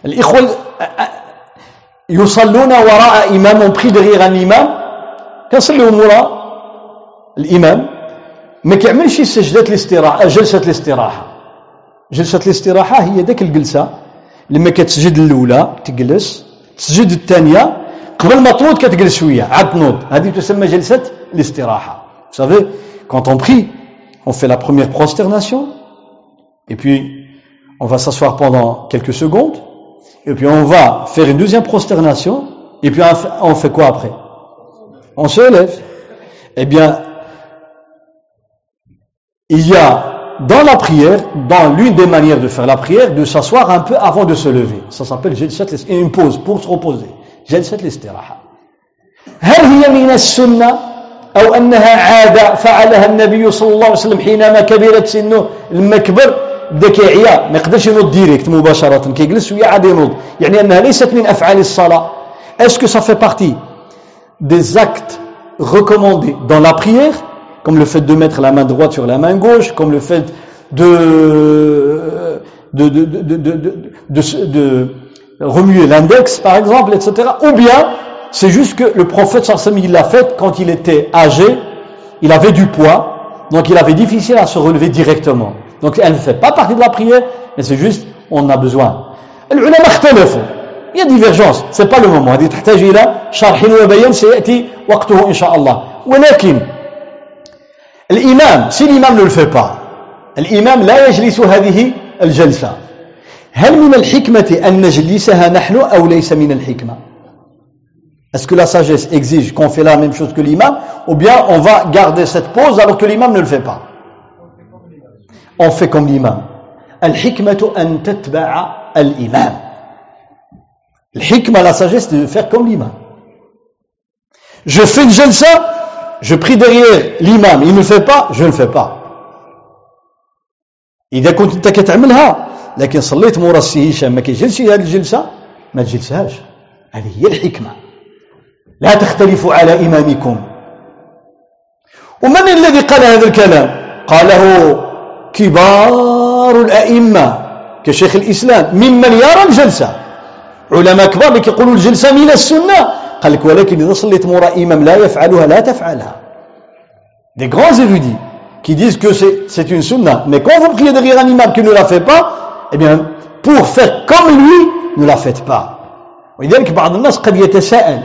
الإخوة يصلون وراء إمام pris derrière un imam. كنصليو وراء الإمام. ما كيعملش سجدة الاستراحة. جلسة الاستراحة. جلسة الاستراحة هي ذاك الجلسة لما كتسجد الأولى تجلس. تسجد الثانية قبل ما تنوض كتجلس شوية عاد تنوض هذه تسمى جلسة الاستراحة Vous savez, quand on prie, on fait la première prosternation, et puis on va s'asseoir pendant quelques secondes, et puis on va faire une deuxième prosternation, et puis on fait quoi après On se lève. Eh bien, il y a dans la prière, dans l'une des manières de faire la prière, de s'asseoir un peu avant de se lever. Ça s'appelle une pause pour se reposer. جلسة الاستراحة. هل هي من السنة أو أنها عادة فعلها النبي صلى الله عليه وسلم حينما كبرت سنه لما كبر بدا كيعيا ما يقدرش ينوض direct مباشرة كيجلس ويا عاد ينوض يعني أنها ليست من أفعال الصلاة. Que ça fait partie des actes recommandés dans la prière comme le fait de mettre la main droite sur la main gauche, comme le fait remuer l'index, par exemple, etc. Ou bien, c'est juste que le prophète sallam, il l'a fait quand il était âgé, il avait du poids, donc il avait difficile à se relever directement. Donc elle ne fait pas partie de la prière, mais c'est juste, on a besoin. Il y a divergence, c'est pas le moment. هذه تحتاج إلى شرح وبيان سيأتي وقته إن شاء الله. ولكن الإمام si l'imam ne le fait pas الإمام لا يجلس هذه الجلسة est-ce que la sagesse exige qu'on fait la même chose que l'imam ou bien on va garder cette pause alors que l'imam ne le fait pas? On fait comme l'imam. al-imam. L'hikma, la sagesse, de faire comme l'imam. Je fais une ça je prie derrière l'imam, il ne le fait pas, je ne le fais pas. إذا كنت أنت كتعملها لكن صليت مورا السي هشام ما كيجلسش هذه الجلسة ما تجلسهاش. هذه هي الحكمة. لا تختلفوا على إمامكم. ومن الذي قال هذا الكلام؟ قاله كبار الأئمة كشيخ الإسلام. ممن يرى الجلسة؟ علماء كبار اللي كيقولوا الجلسة من السنة. قال لك ولكن إذا صليت موراء إمام لا يفعلها لا تفعلها. Des grands érudits qui disent que c'est une sunna mais quand vous priez derrière un imam qui ne la fait pas eh bien pour faire comme lui ne la faites pas ولذلك بعض الناس قد يتساءل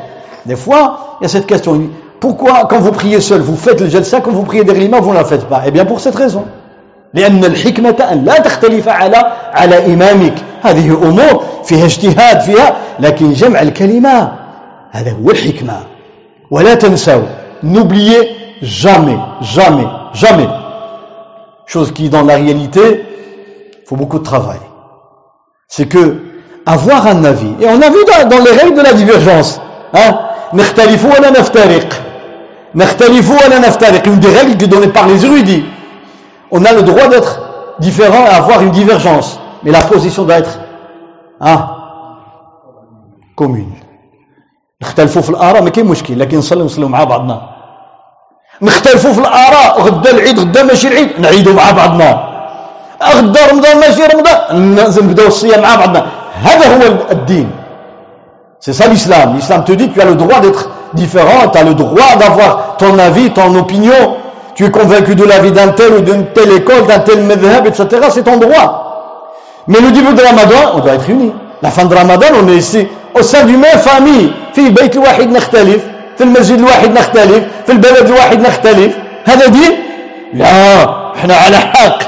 des fois il y a cette question pourquoi quand vous priez seul vous faites le jalsa quand vous priez derrière l'imam vous ne la faites pas eh bien pour cette raison لأن الحكمة أن لا تختلف على على إمامك هذه أمور فيها اجتهاد فيها لكن جمع الكلمة هذا هو الحكمة ولا تنسوا n'oubliez jamais jamais jamais chose qui dans la réalité faut beaucoup de travail c'est que avoir un avis et on a vu dans, dans les règles de la divergence hein نختلف ولا نفترق نختلف ولا نفترق une des règles données par les érudits on a le droit d'être différent et avoir une divergence mais la position doit être hein, commune نختلفوا في الآراء ما كاين مشكل لكن نصلي نصليو مع بعضنا نختلفوا في الآراء غدا العيد غدا ماشي العيد نعيدوا مع بعضنا غدا رمضان ماشي رمضان نبداو الصيام مع بعضنا هذا هو الدين C'est ça l'islam. L'islam te dit que tu as le droit d'être différent, tu as le droit d'avoir ton avis, ton opinion. Tu es convaincu de l'avis d'un tel ou d'une telle école, d'un tel madhab, etc. C'est ton droit. Mais le début de Ramadan, on doit être unis. La fin de Ramadan, on est ici au sein d'une même famille. في البيت الواحد نختلف في المسجد الواحد نختلف في البلد الواحد نختلف. هذا دين؟ لا إحنا على حق.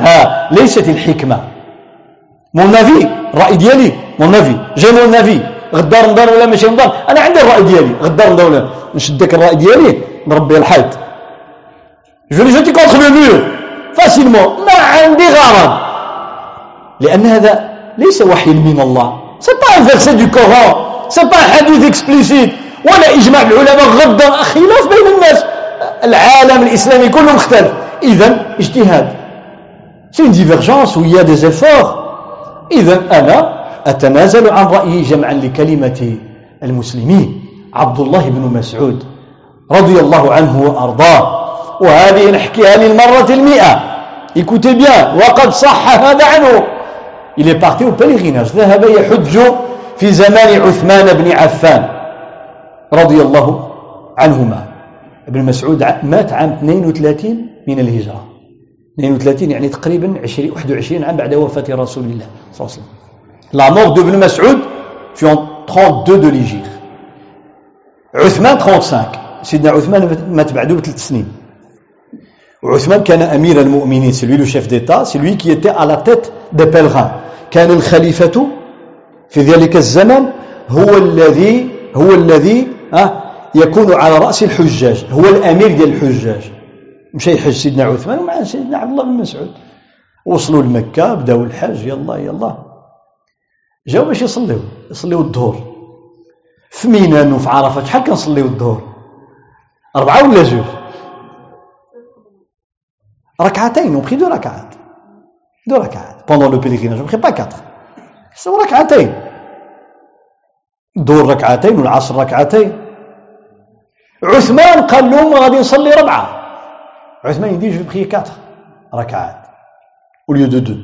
لا ليست الحكمة. mon avis الرأي ديالي mon avis j'ai mon avis غدا رمضان ولا ماشي رمضان أنا عندي الرأي ديالي. غدا رمضان ولا نشد ذاك الرأي ديالي؟ نربي الحيط. je l'ai jeté contre le mur facilement ما عندي غرض. لأن هذا ليس وحي من الله. c'est pas un verset du Coran c'est pas حديث explicite ولا إجماع العلماء غدا خلاف بين الناس. العالم الإسلامي كله مختلف. اذا اجتهاد. c'est une divergence où اذا أنا أتنازل عن رأيي جمعا لكلمة المسلمين عبد الله بن مسعود رضي الله عنه وأرضاه. وهذه نحكيها للمرة المئة. Écoutez bien. وقد صح هذا عنه. Au pèlerinage. ذهب يحج في زمان عثمان بن عفان. رضي الله عنهما. ابن مسعود مات عام 32 من الهجرة. 32 يعني تقريبا 20 21 عام بعد وفاة رسول الله صلى الله عليه وسلم. La mort d'Ibn Mas'ud fut en 32 de l'Hégire. عثمان 35 سيدنا عثمان مات بعده بثلاث سنين وعثمان كان امير المؤمنين lui le chef d'état c'est lui qui était à la tête des pèlerins. كان الخليفة في ذلك الزمن هو الذي هو الذي يكون على رأس الحجاج هو الأمير ديال الحجاج مشى يحج سيدنا عثمان ومع سيدنا عبد الله بن مسعود. وصلوا لمكة بداوا الحج يلا يلا. جاو باش يصليو يصليو الظهر. في مينان وفي عرفة شحال كنصليو الظهر؟ أربعة ولا جوج ركعتين وبخي دو ركعات. دو ركعات. Pendant le pèlerinage on prie pas quatre ركعتين. الظهر ركعتين والعصر ركعتين. عثمان قال لهم غادي نصلي ربعة. عثمان il dit je prie quatre ركعات lieu de deux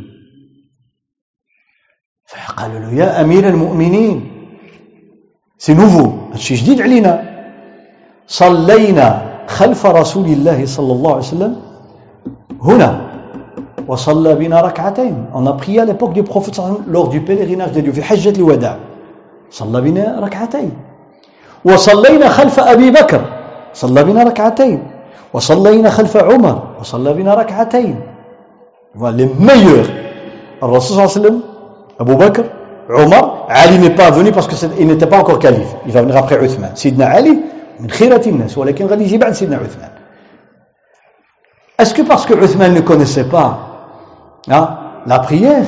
فقالوا له يا أمير المؤمنين سي نوفو هادشي جديد علينا. صلينا خلف رسول الله صلى الله عليه وسلم هنا وصلى بنا ركعتين. On a prié à l'époque du prophète lors du pèlerinage في حجة الوداع. صلى بنا ركعتين. وصلينا خلف أبي بكر صلى بنا ركعتين. وصلينا خلف عمر وصلى بنا ركعتين. meilleurs الرسول صلى الله عليه وسلم أبو بكر عمر علي n'est pas venu parce qu'il n'était pas encore calife. Il va سيدنا علي من خيرة الناس ولكن غادي يجي بعد سيدنا عثمان que parce que عثمان connaissait pas hein, la prière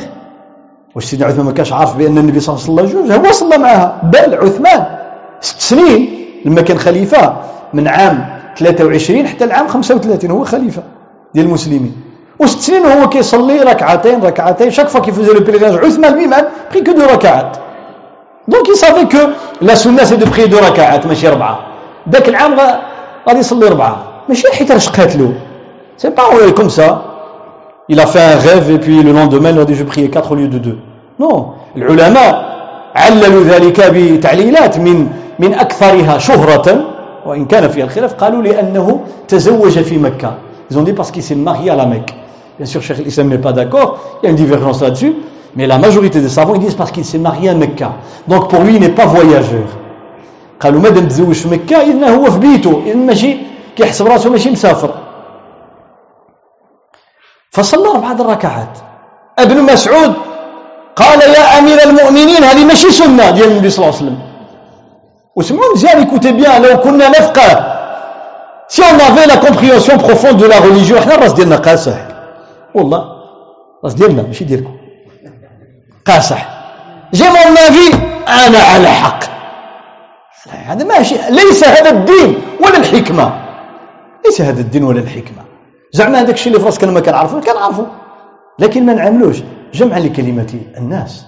واش سيدنا عثمان ما كانش عارف بأن النبي صلى الله عليه وسلم هو صلى معها. بل عثمان ست سنين لما كان خليفة من عام 23 حتى العام 35 هو خليفة ديال المسلمين. وست سنين هو كيصلي ركعتين ركعتين. chaque fois qu'il faisait le pèlerinage عثمان lui-même que deux ركعات. donc il que la sunna c'est de prier deux ركعات ماشي ربعة ذاك العام غادي يصلي ربعة ماشي حيت رشقات له. C'est pas comme ça. Il a fait un rêve et puis le lendemain il a dit je prier quatre au lieu de deux. Non العلماء عللوا ذلك بتعليلات من من أكثرها شهرة وإن كان فيها الخلاف قالوا لأنه تزوج في مكة ils ont dit parce qu'il s'est marié à la Mecque bien sûr Cheikh l'Islam n'est pas d'accord il y a une divergence là-dessus mais la majorité des savants ils disent parce qu'il s'est marié à Mecca donc pour lui il n'est pas voyageur قالوا مادام تزوج في مكة إذن هو في بيته إذن ماشي كيحسب راسه ماشي مسافر فصلى أربعة الركعات ابن مسعود قال يا أمير المؤمنين هذه ماشي سنة ديال النبي صلى الله عليه وسلم. وسمعوا مزيان écoutez bien لو كنا نفقه. Si on avait la compréhension profonde de la religion إحنا الراس ديالنا قاسح والله الراس ديالنا ماشي ديالكم قاسح j'ai mon avis أنا على حق هذا ماشي ليس هذا الدين ولا الحكمة. ليس هذا الدين ولا الحكمة. زعما هذاك الشيء اللي في راسك أنا ما كنعرفو كنعرفو. لكن ما نعملوش. جمعا لكلمة الناس.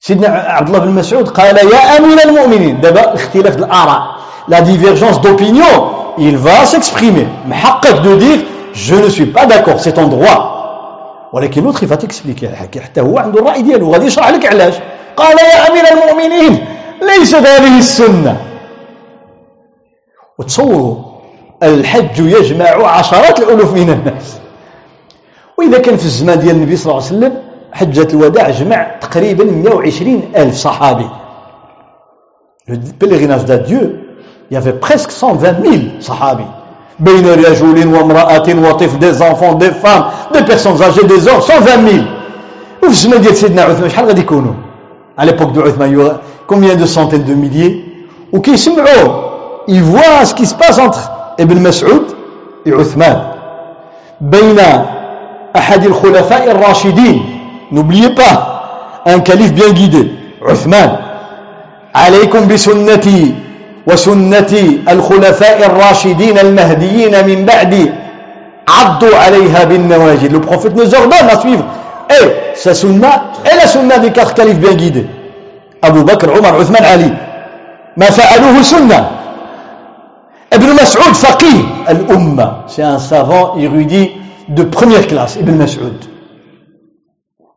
سيدنا عبد الله بن مسعود قال يا أمير المؤمنين. دابا اختلاف الآراء la divergence d'opinion. Il va s'exprimer. محقق de dire je ne suis pas d'accord c'est ton droit. ولكن l'autre il va t'expliquer. حتى هو عنده الرأي ديالو غادي يشرح لك علاش. قال يا أمير المؤمنين ليست هذه السنة. وتصوروا الحج يجمع عشرات الألوف من الناس. وإذا كان في الزمان ديال النبي صلى الله عليه وسلم حجة الوداع جمع تقريبا 120 ألف صحابي le pèlerinage d'adieu il y avait presque 120 000 صحابي بين رجل وامرأة وطفل des enfants des femmes des personnes âgées des hommes 120 000 وفي الزمان ديال سيدنا عثمان شحال غادي يكونوا à l'époque de عثمان combien de centaines de milliers وكيسمعوا ils voient ce qui se passe entre Ibn Mas'ud et Uthman بين أحد الخلفاء الراشدين. n'oubliez pas un calife bien عثمان عليكم بسنتي وسنة الخلفاء الراشدين المهديين من بعدي عضوا عليها بالنواجذ. le Prophète نزور با ما suivre et sa سنة et la سنة des quatre califes bien أبو بكر عمر عثمان علي ما فعلوه سنة ابن مسعود فقيه الأمة سي ان سافون de première classe Ibn Mas'ud.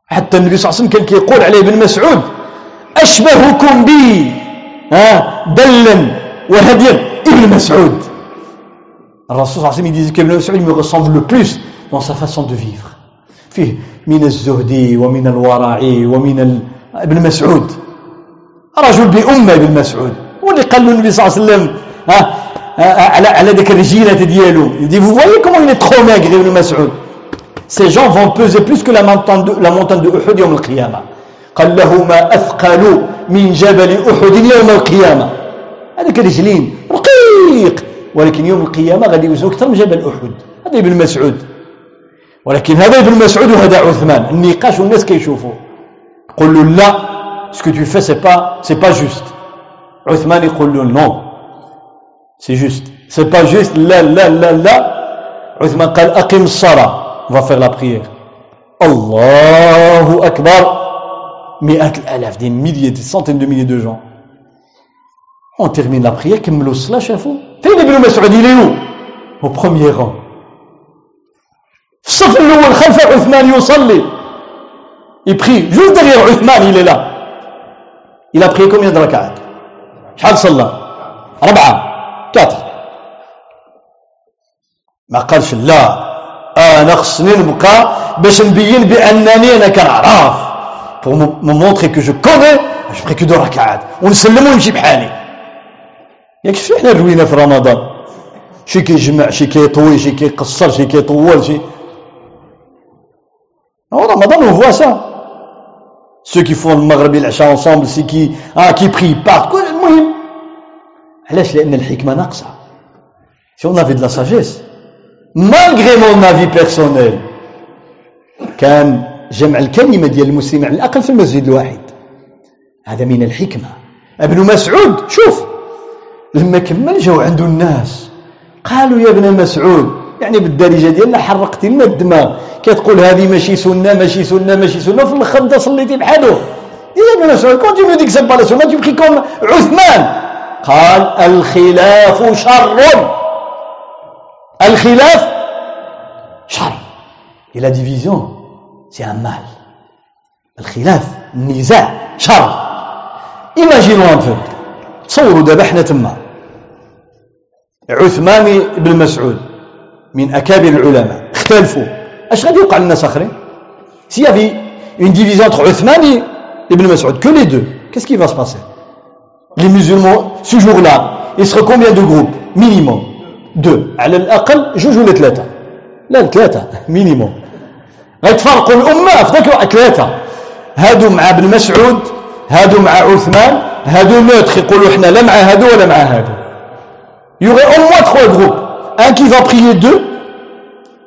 حتى النبي صلى الله عليه وسلم كان كيقول عليه ابن مسعود أشبهكم بي. ها دلا وهديا ابن مسعود الرسول صلى الله عليه وسلم disait qu'Ibn Mas'ud me ressemble le plus dans sa façon de vivre. فيه من الزهد ومن الورع ومن ال... ابن مسعود رجل بأمة ابن مسعود واللي قال له النبي صلى الله عليه وسلم ها على على ذاك الرجيله ديالو il dit vous voyez comment il est trop maigre ابن مسعود ces gens vont peser plus que la montagne de, la montagne de Uhud يوم القيامة قال له ما أثقل من جبل أحد يوم القيامة هذاك رجلين رقيق ولكن يوم القيامة غادي يوزنوا أكثر من جبل أحد هذا ابن مسعود ولكن هذا ابن مسعود وهذا عثمان النقاش والناس كيشوفوا يقول له لا ce que tu fais c'est pas c'est pas juste عثمان يقول له non c'est juste c'est pas juste لا لا لا لا عثمان قال أقم الصلاة On va faire la prière. Allahu Akbar. مئات الآلاف des milliers des centaines de milliers de gens on termine la prière كملوا الصلاة شافوا فين ابن مسعود il est où au premier rang في الصف الأول خلف عثمان يصلي il prie juste derrière عثمان il est là il a prié combien de ركعات شحال صلى أربعة 4 ما قالش لا أنا خصني نبقى باش نبين بأنني أنا كنعرف. Pour me montrer que je connais je ferai que deux rak'at. ونسلم ونمشي بحالي. ياك شفتي حنا الروينه في رمضان؟ شي كيجمع شي كيطوي شي كيقصر شي كيطول شي. هو رمضان وهو سا ceux qui font le العشاء ensemble ceux كي ah كي prient pas كل علاش؟ لأن الحكمة ناقصة. Si on avait de la sagesse, malgré mon avis personnel كان جمع الكلمة ديال المسلمين على الأقل في المسجد الواحد. هذا من الحكمة. ابن مسعود شوف! لما كمل جاو عنده الناس قالوا يا ابن مسعود يعني بالدارجة ديالنا حرقتي لنا الدماغ كتقول هذه ماشي سنة ماشي سنة ماشي سنة في الأخر انت صليتي بحاله. يا ابن مسعود كون tu me dis que c'est pas la عثمان. قال الخلاف شر. الخلاف شر. Et division c'est un mal الخلاف النزاع شر. Imaginons un peu. تصوروا دابا حنا تما عثمان بن مسعود من اكابر العلماء اختلفوا اش غادي يوقع للناس اخرين si fait une division entre عثمان بن مسعود que les deux qu'est-ce qui va Les musulmans, ce jour-là, il sera combien de groupes Minimum. Deux. على الأقل جوج ولا ثلاثة. لا ثلاثة مينيموم. غيتفرقوا الأمة في ذاك الوقت ثلاثة. هادو مع ابن مسعود، هادو مع عثمان، هادو نوتر يقولوا احنا لا مع هادو ولا مع هادو. Il y aurait au moins trois groupes. Un qui va prier deux,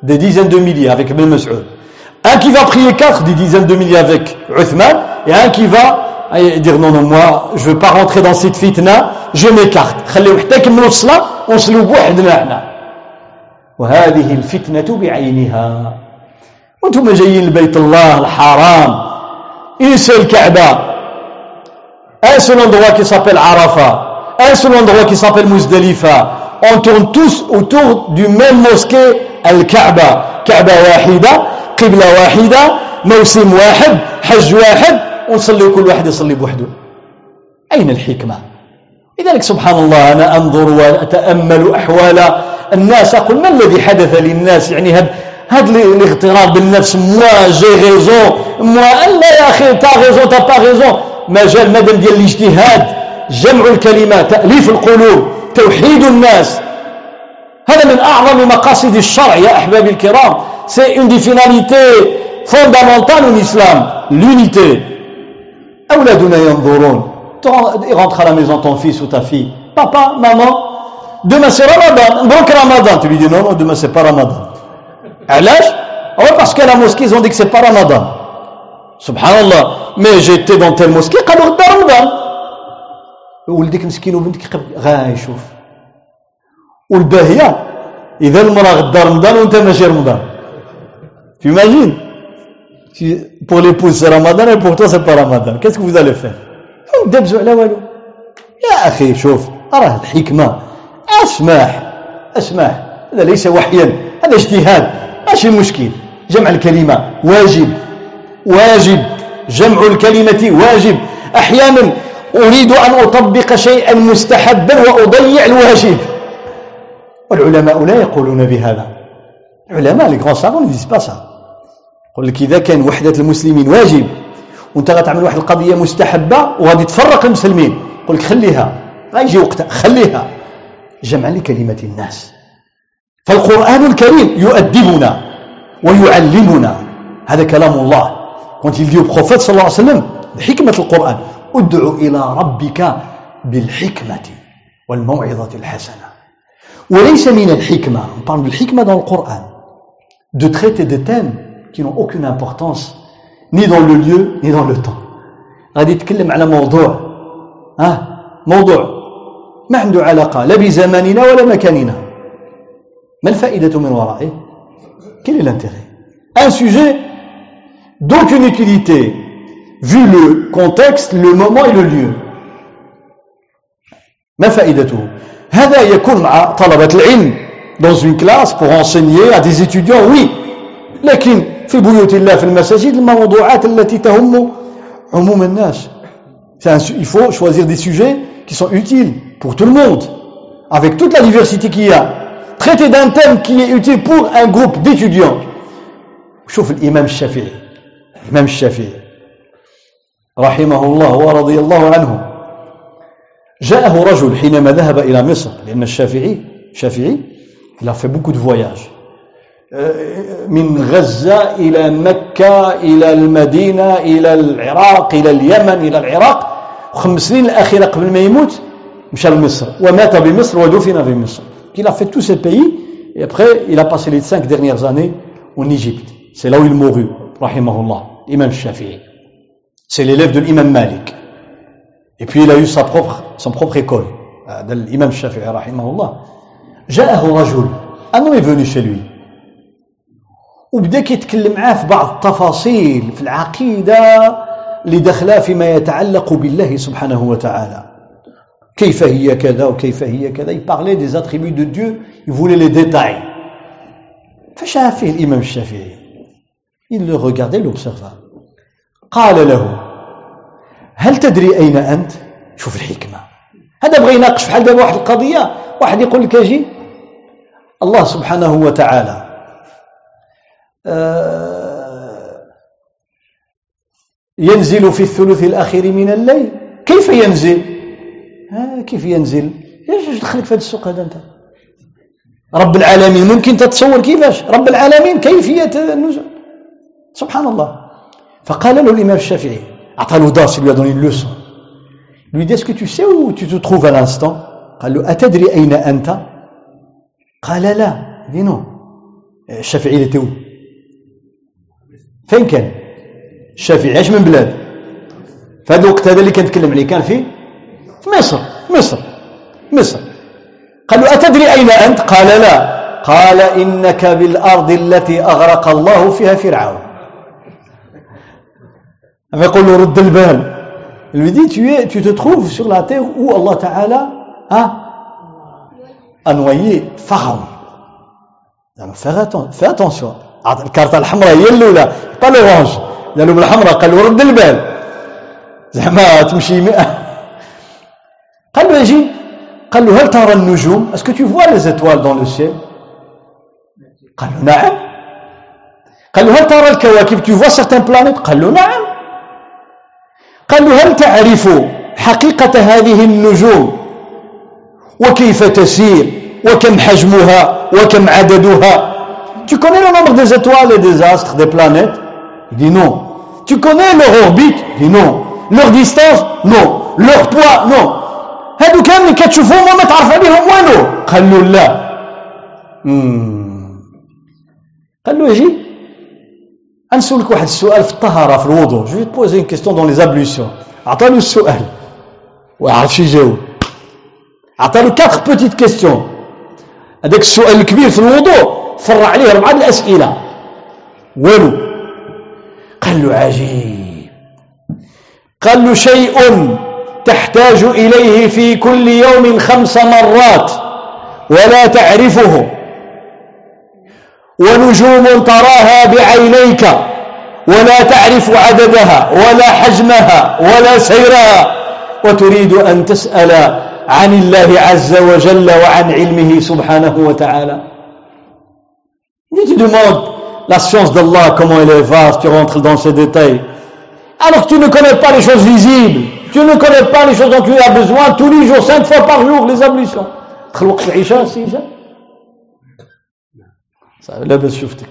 des dizaines de milliers avec Ibn Mas'ud. Un qui va prier quatre, des dizaines de milliers avec Uthman, et un qui va dire non, non, moi, je ne veux pas rentrer dans cette fitna, je m'écarte. خليهم حتى يكملوا الصلاة ونصلوا بوحدنا احنا. وهذه الفتنة بعينها. وانتم جايين لبيت الله الحرام. Une seule Kaaba. Un seul endroit qui s'appelle Arafat. Un seul endroit qui s'appelle Muzdalifa. On tourne tous autour du même mosquée, Al-Kaaba. Kaaba wahida. قبلة واحدة موسم واحد حج واحد ونصلي كل واحد يصلي بوحده. أين الحكمة؟ لذلك سبحان الله أنا أنظر وأتأمل أحوال الناس أقول ما الذي حدث للناس؟ يعني هذا هذا الاغترار بالنفس moi j'ai raison moi لا يا أخي t'as raison t'as pas raison مجال مدن ديال الاجتهاد. جمع الكلمات تأليف القلوب توحيد الناس. هذا من أعظم مقاصد الشرع يا أحبابي الكرام. C'est une des finalités fondamentales en islam. أولادنا ينظرون rentre à la maison ton fils ou ta fille papa, maman demain c'est Ramadan donc Ramadan tu lui dis non non demain c'est pas Ramadan علاش oh, parce qu'à la mosquée ils ont dit que c'est pas Ramadan subhanallah mais j'étais dans telle mosquée قالوا غدا رمضان ولدك مسكين وبنتك غا يشوف والباهيه اذا المراه غدا رمضان وانت ماشي رمضان imagines Pour l'épouse c'est Ramadan et pour toi c'est pas Ramadan. Qu'est-ce que vous allez faire دبزوا على والو. يا أخي شوف راه الحكمة. أسمح أسمح. هذا ليس وحيا هذا اجتهاد. ماشي مشكل. جمع الكلمة واجب. واجب. جمع الكلمة واجب. أحيانا أريد أن أطبق شيئا مستحبا وأضيع الواجب. والعلماء لا يقولون بهذا. العلماء grands savants disent pas ça يقول لك إذا كان وحدة المسلمين واجب وأنت غتعمل واحد القضية مستحبة وغادي تفرق المسلمين يقول لك خليها غيجي وقتها خليها. جمعا لكلمة الناس. فالقرآن الكريم يؤدبنا ويعلمنا. هذا كلام الله. dit au prophète صلى الله عليه وسلم بحكمة القرآن. ادع إلى ربك بالحكمة والموعظة الحسنة. وليس من الحكمة on parle بالحكمة dans le Coran de qui n'ont aucune importance ni dans le lieu ni dans le temps غادي يتكلم على موضوع ها موضوع ما عنده علاقة لا بزماننا ولا مكاننا ما الفائدة من ورائه Quel est l'intérêt Un sujet d'aucune utilité, vu le contexte, le moment et le lieu. ما فائدته هذا يكون مع طلبة العلم dans une classe pour enseigner à des étudiants oui لكن في بيوت الله في المساجد الموضوعات التي تهم عموم الناس il faut choisir des sujets qui sont utiles pour tout le monde avec toute la diversité qu'il y a traiter d'un thème qui est utile pour un groupe d'étudiants شوف الإمام الشافعي الإمام الشافعي رحمه الله ورضي الله عنه جاءه رجل حينما ذهب إلى مصر لأن الشافعي الشافعي il a fait beaucoup de voyages من غزة إلى مكة إلى المدينة إلى العراق إلى اليمن إلى العراق وخمس الأخيرة قبل ما يموت مشى لمصر ومات بمصر ودفن بمصر Il a fait tous ces pays et après il a passé les cinq dernières années en Égypte. C'est là où il mourut, rahimahullah, Imam Shafi'i. C'est l'élève de l'imam Malik. Et puis il a eu sa propre, son propre école, de l'imam Shafi'i, rahimahullah. جاءه رجل un homme est venu chez lui وبدا كيتكلم معاه في بعض التفاصيل في العقيدة اللي دخلها فيما يتعلق بالله سبحانه وتعالى. كيف هي كذا وكيف هي كذا. Des attributs de Dieu. Il voulait les détails. فشاف فيه الإمام الشافعي. Il le regardait l'observa. قال له هل تدري أين أنت؟ شوف الحكمة. هذا بغى يناقش بحال دابا واحد القضية. واحد يقول لك أجي الله سبحانه وتعالى ينزل في الثلث الأخير من الليل. كيف ينزل؟ كيف ينزل؟ إيش دخلك في هذا السوق هذا أنت؟ رب العالمين ممكن تتصور كيفاش؟ رب العالمين كيفية النزول؟ سبحان الله. فقال له الإمام الشافعي أعطى له درس lui a donné une leçon. Lui dit est-ce que tu sais où tu te trouves à l'instant? قال له أتدري أين أنت؟ قال لا. Non. الشافعي était où? فين كان؟ الشافعي. إيش من بلاد؟ في هذا الوقت هذا اللي كنتكلم عليه كان فيه في مصر. مصر. مصر. قال له أتدري أين أنت؟ قال لا. قال إنك بالأرض التي أغرق الله فيها فرعون. فيقول له رد البال. Lui dit, tu, es, tu te trouves sur la terre où Allah Ta'ala a, a noyé Pharaon. Alors, fais attention. الكارتة الحمراء هي l'orange قال له بالحمراء قال له رد البال. زعما تمشي قال له يجي. قال له هل ترى النجوم؟ Que tu vois les étoiles dans le ciel قال له نعم. قال له هل ترى الكواكب؟ Tu vois certaines planètes؟ قال له نعم. قال له هل تعرف حقيقة هذه النجوم؟ وكيف تسير؟ وكم حجمها؟ وكم عددها؟ Tu connais le nombre des étoiles et des astres des planètes? Il dit non. Tu connais leur orbite? Il dit non. Leur distance? Non. Leur poids? Non. هادو كاملين كتشوفوهم وما تعرف عليهم والو قال له لا قال له أجي نسولك واحد السؤال في الطهاره في الوضوء je pose une question dans les ablutions عطالو السؤال وعرفش يجاوب عطالو quatre petites questions هذاك السؤال الكبير في الوضوء فرع عليه اربعه الأسئلة. والو قال له عجيب. قال له شيء تحتاج إليه في كل يوم خمس مرات ولا تعرفه. ونجوم تراها بعينيك ولا تعرف عددها ولا حجمها ولا سيرها. وتريد أن تسأل عن الله عز وجل وعن علمه سبحانه وتعالى. Tu demandes la science d'Allah, comment elle est vaste, tu rentres dans ces détails. Alors que tu ne connais pas les choses visibles, tu ne connais pas les choses dont tu as besoin tous les jours, cinq fois par jour, les ablutions. خلوق العشاء سيجا لاباس شفتك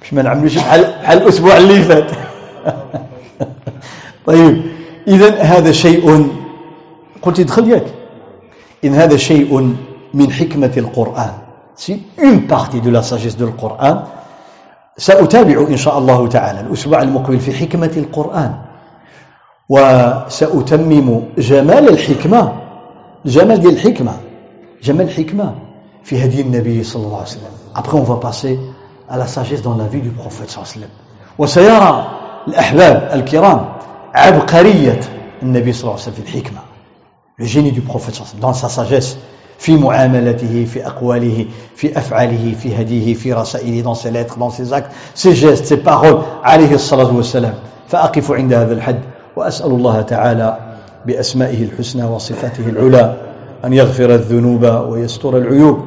باش ما نعملوش بحال بحال الاسبوع اللي فات طيب اذا هذا شيء قلت دخل ياك إن هذا شيء من حكمة القرآن سي اون بارتي دو لا ساجيس دو القرآن سأتابع إن شاء الله تعالى. الأسبوع المقبل في حكمة القرآن. وسأتمم جمال الحكمة. جمال ديال الحكمة. جمال الحكمة في هدي النبي صلى الله عليه وسلم. Après on va passer à la sagesse dans la vie du prophète صلى الله عليه وسلم. وسيرى الأحباب الكرام عبقرية النبي صلى الله عليه وسلم في الحكمة. Le génie du prophète dans sa sagesse في معاملته في أقواله في أفعاله في هديه في رسائله dans ses lettres dans ses actes ses gestes ses paroles. عليه الصلاة والسلام. فأقف عند هذا الحد وأسأل الله تعالى بأسمائه الحسنى وصفاته العلى أن يغفر الذنوب ويستر العيوب.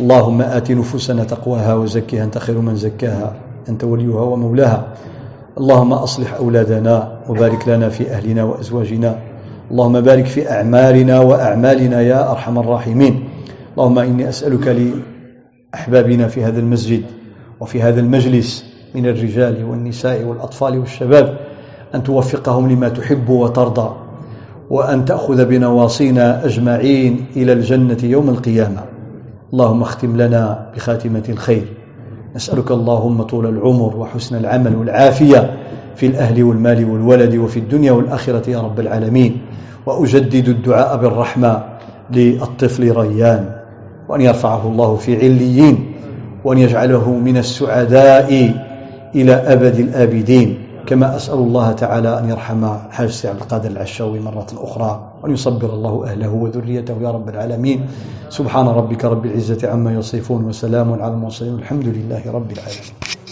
اللهم آت نفوسنا تقواها وزكها. أنت خير من زكاها. أنت وليها ومولاها. اللهم أصلح أولادنا وبارك لنا في أهلنا وأزواجنا. اللهم بارك في أعمالنا وأعمالنا يا أرحم الراحمين. اللهم إني أسألك لأحبابنا في هذا المسجد وفي هذا المجلس من الرجال والنساء والأطفال والشباب أن توفقهم لما تحب وترضى وأن تأخذ بنواصينا أجمعين إلى الجنة يوم القيامة. اللهم اختم لنا بخاتمة الخير. نسألك اللهم طول العمر وحسن العمل والعافية. في الأهل والمال والولد وفي الدنيا والآخرة يا رب العالمين. وأجدد الدعاء بالرحمة للطفل ريان وأن يرفعه الله في عليين وأن يجعله من السعداء إلى أبد الآبدين. كما أسأل الله تعالى أن يرحم حاج عبد القادر العشاوي مرة أخرى وأن يصبر الله أهله وذريته يا رب العالمين. سبحان ربك رب العزة عما يصفون وسلام على المرسلين والحمد لله رب العالمين.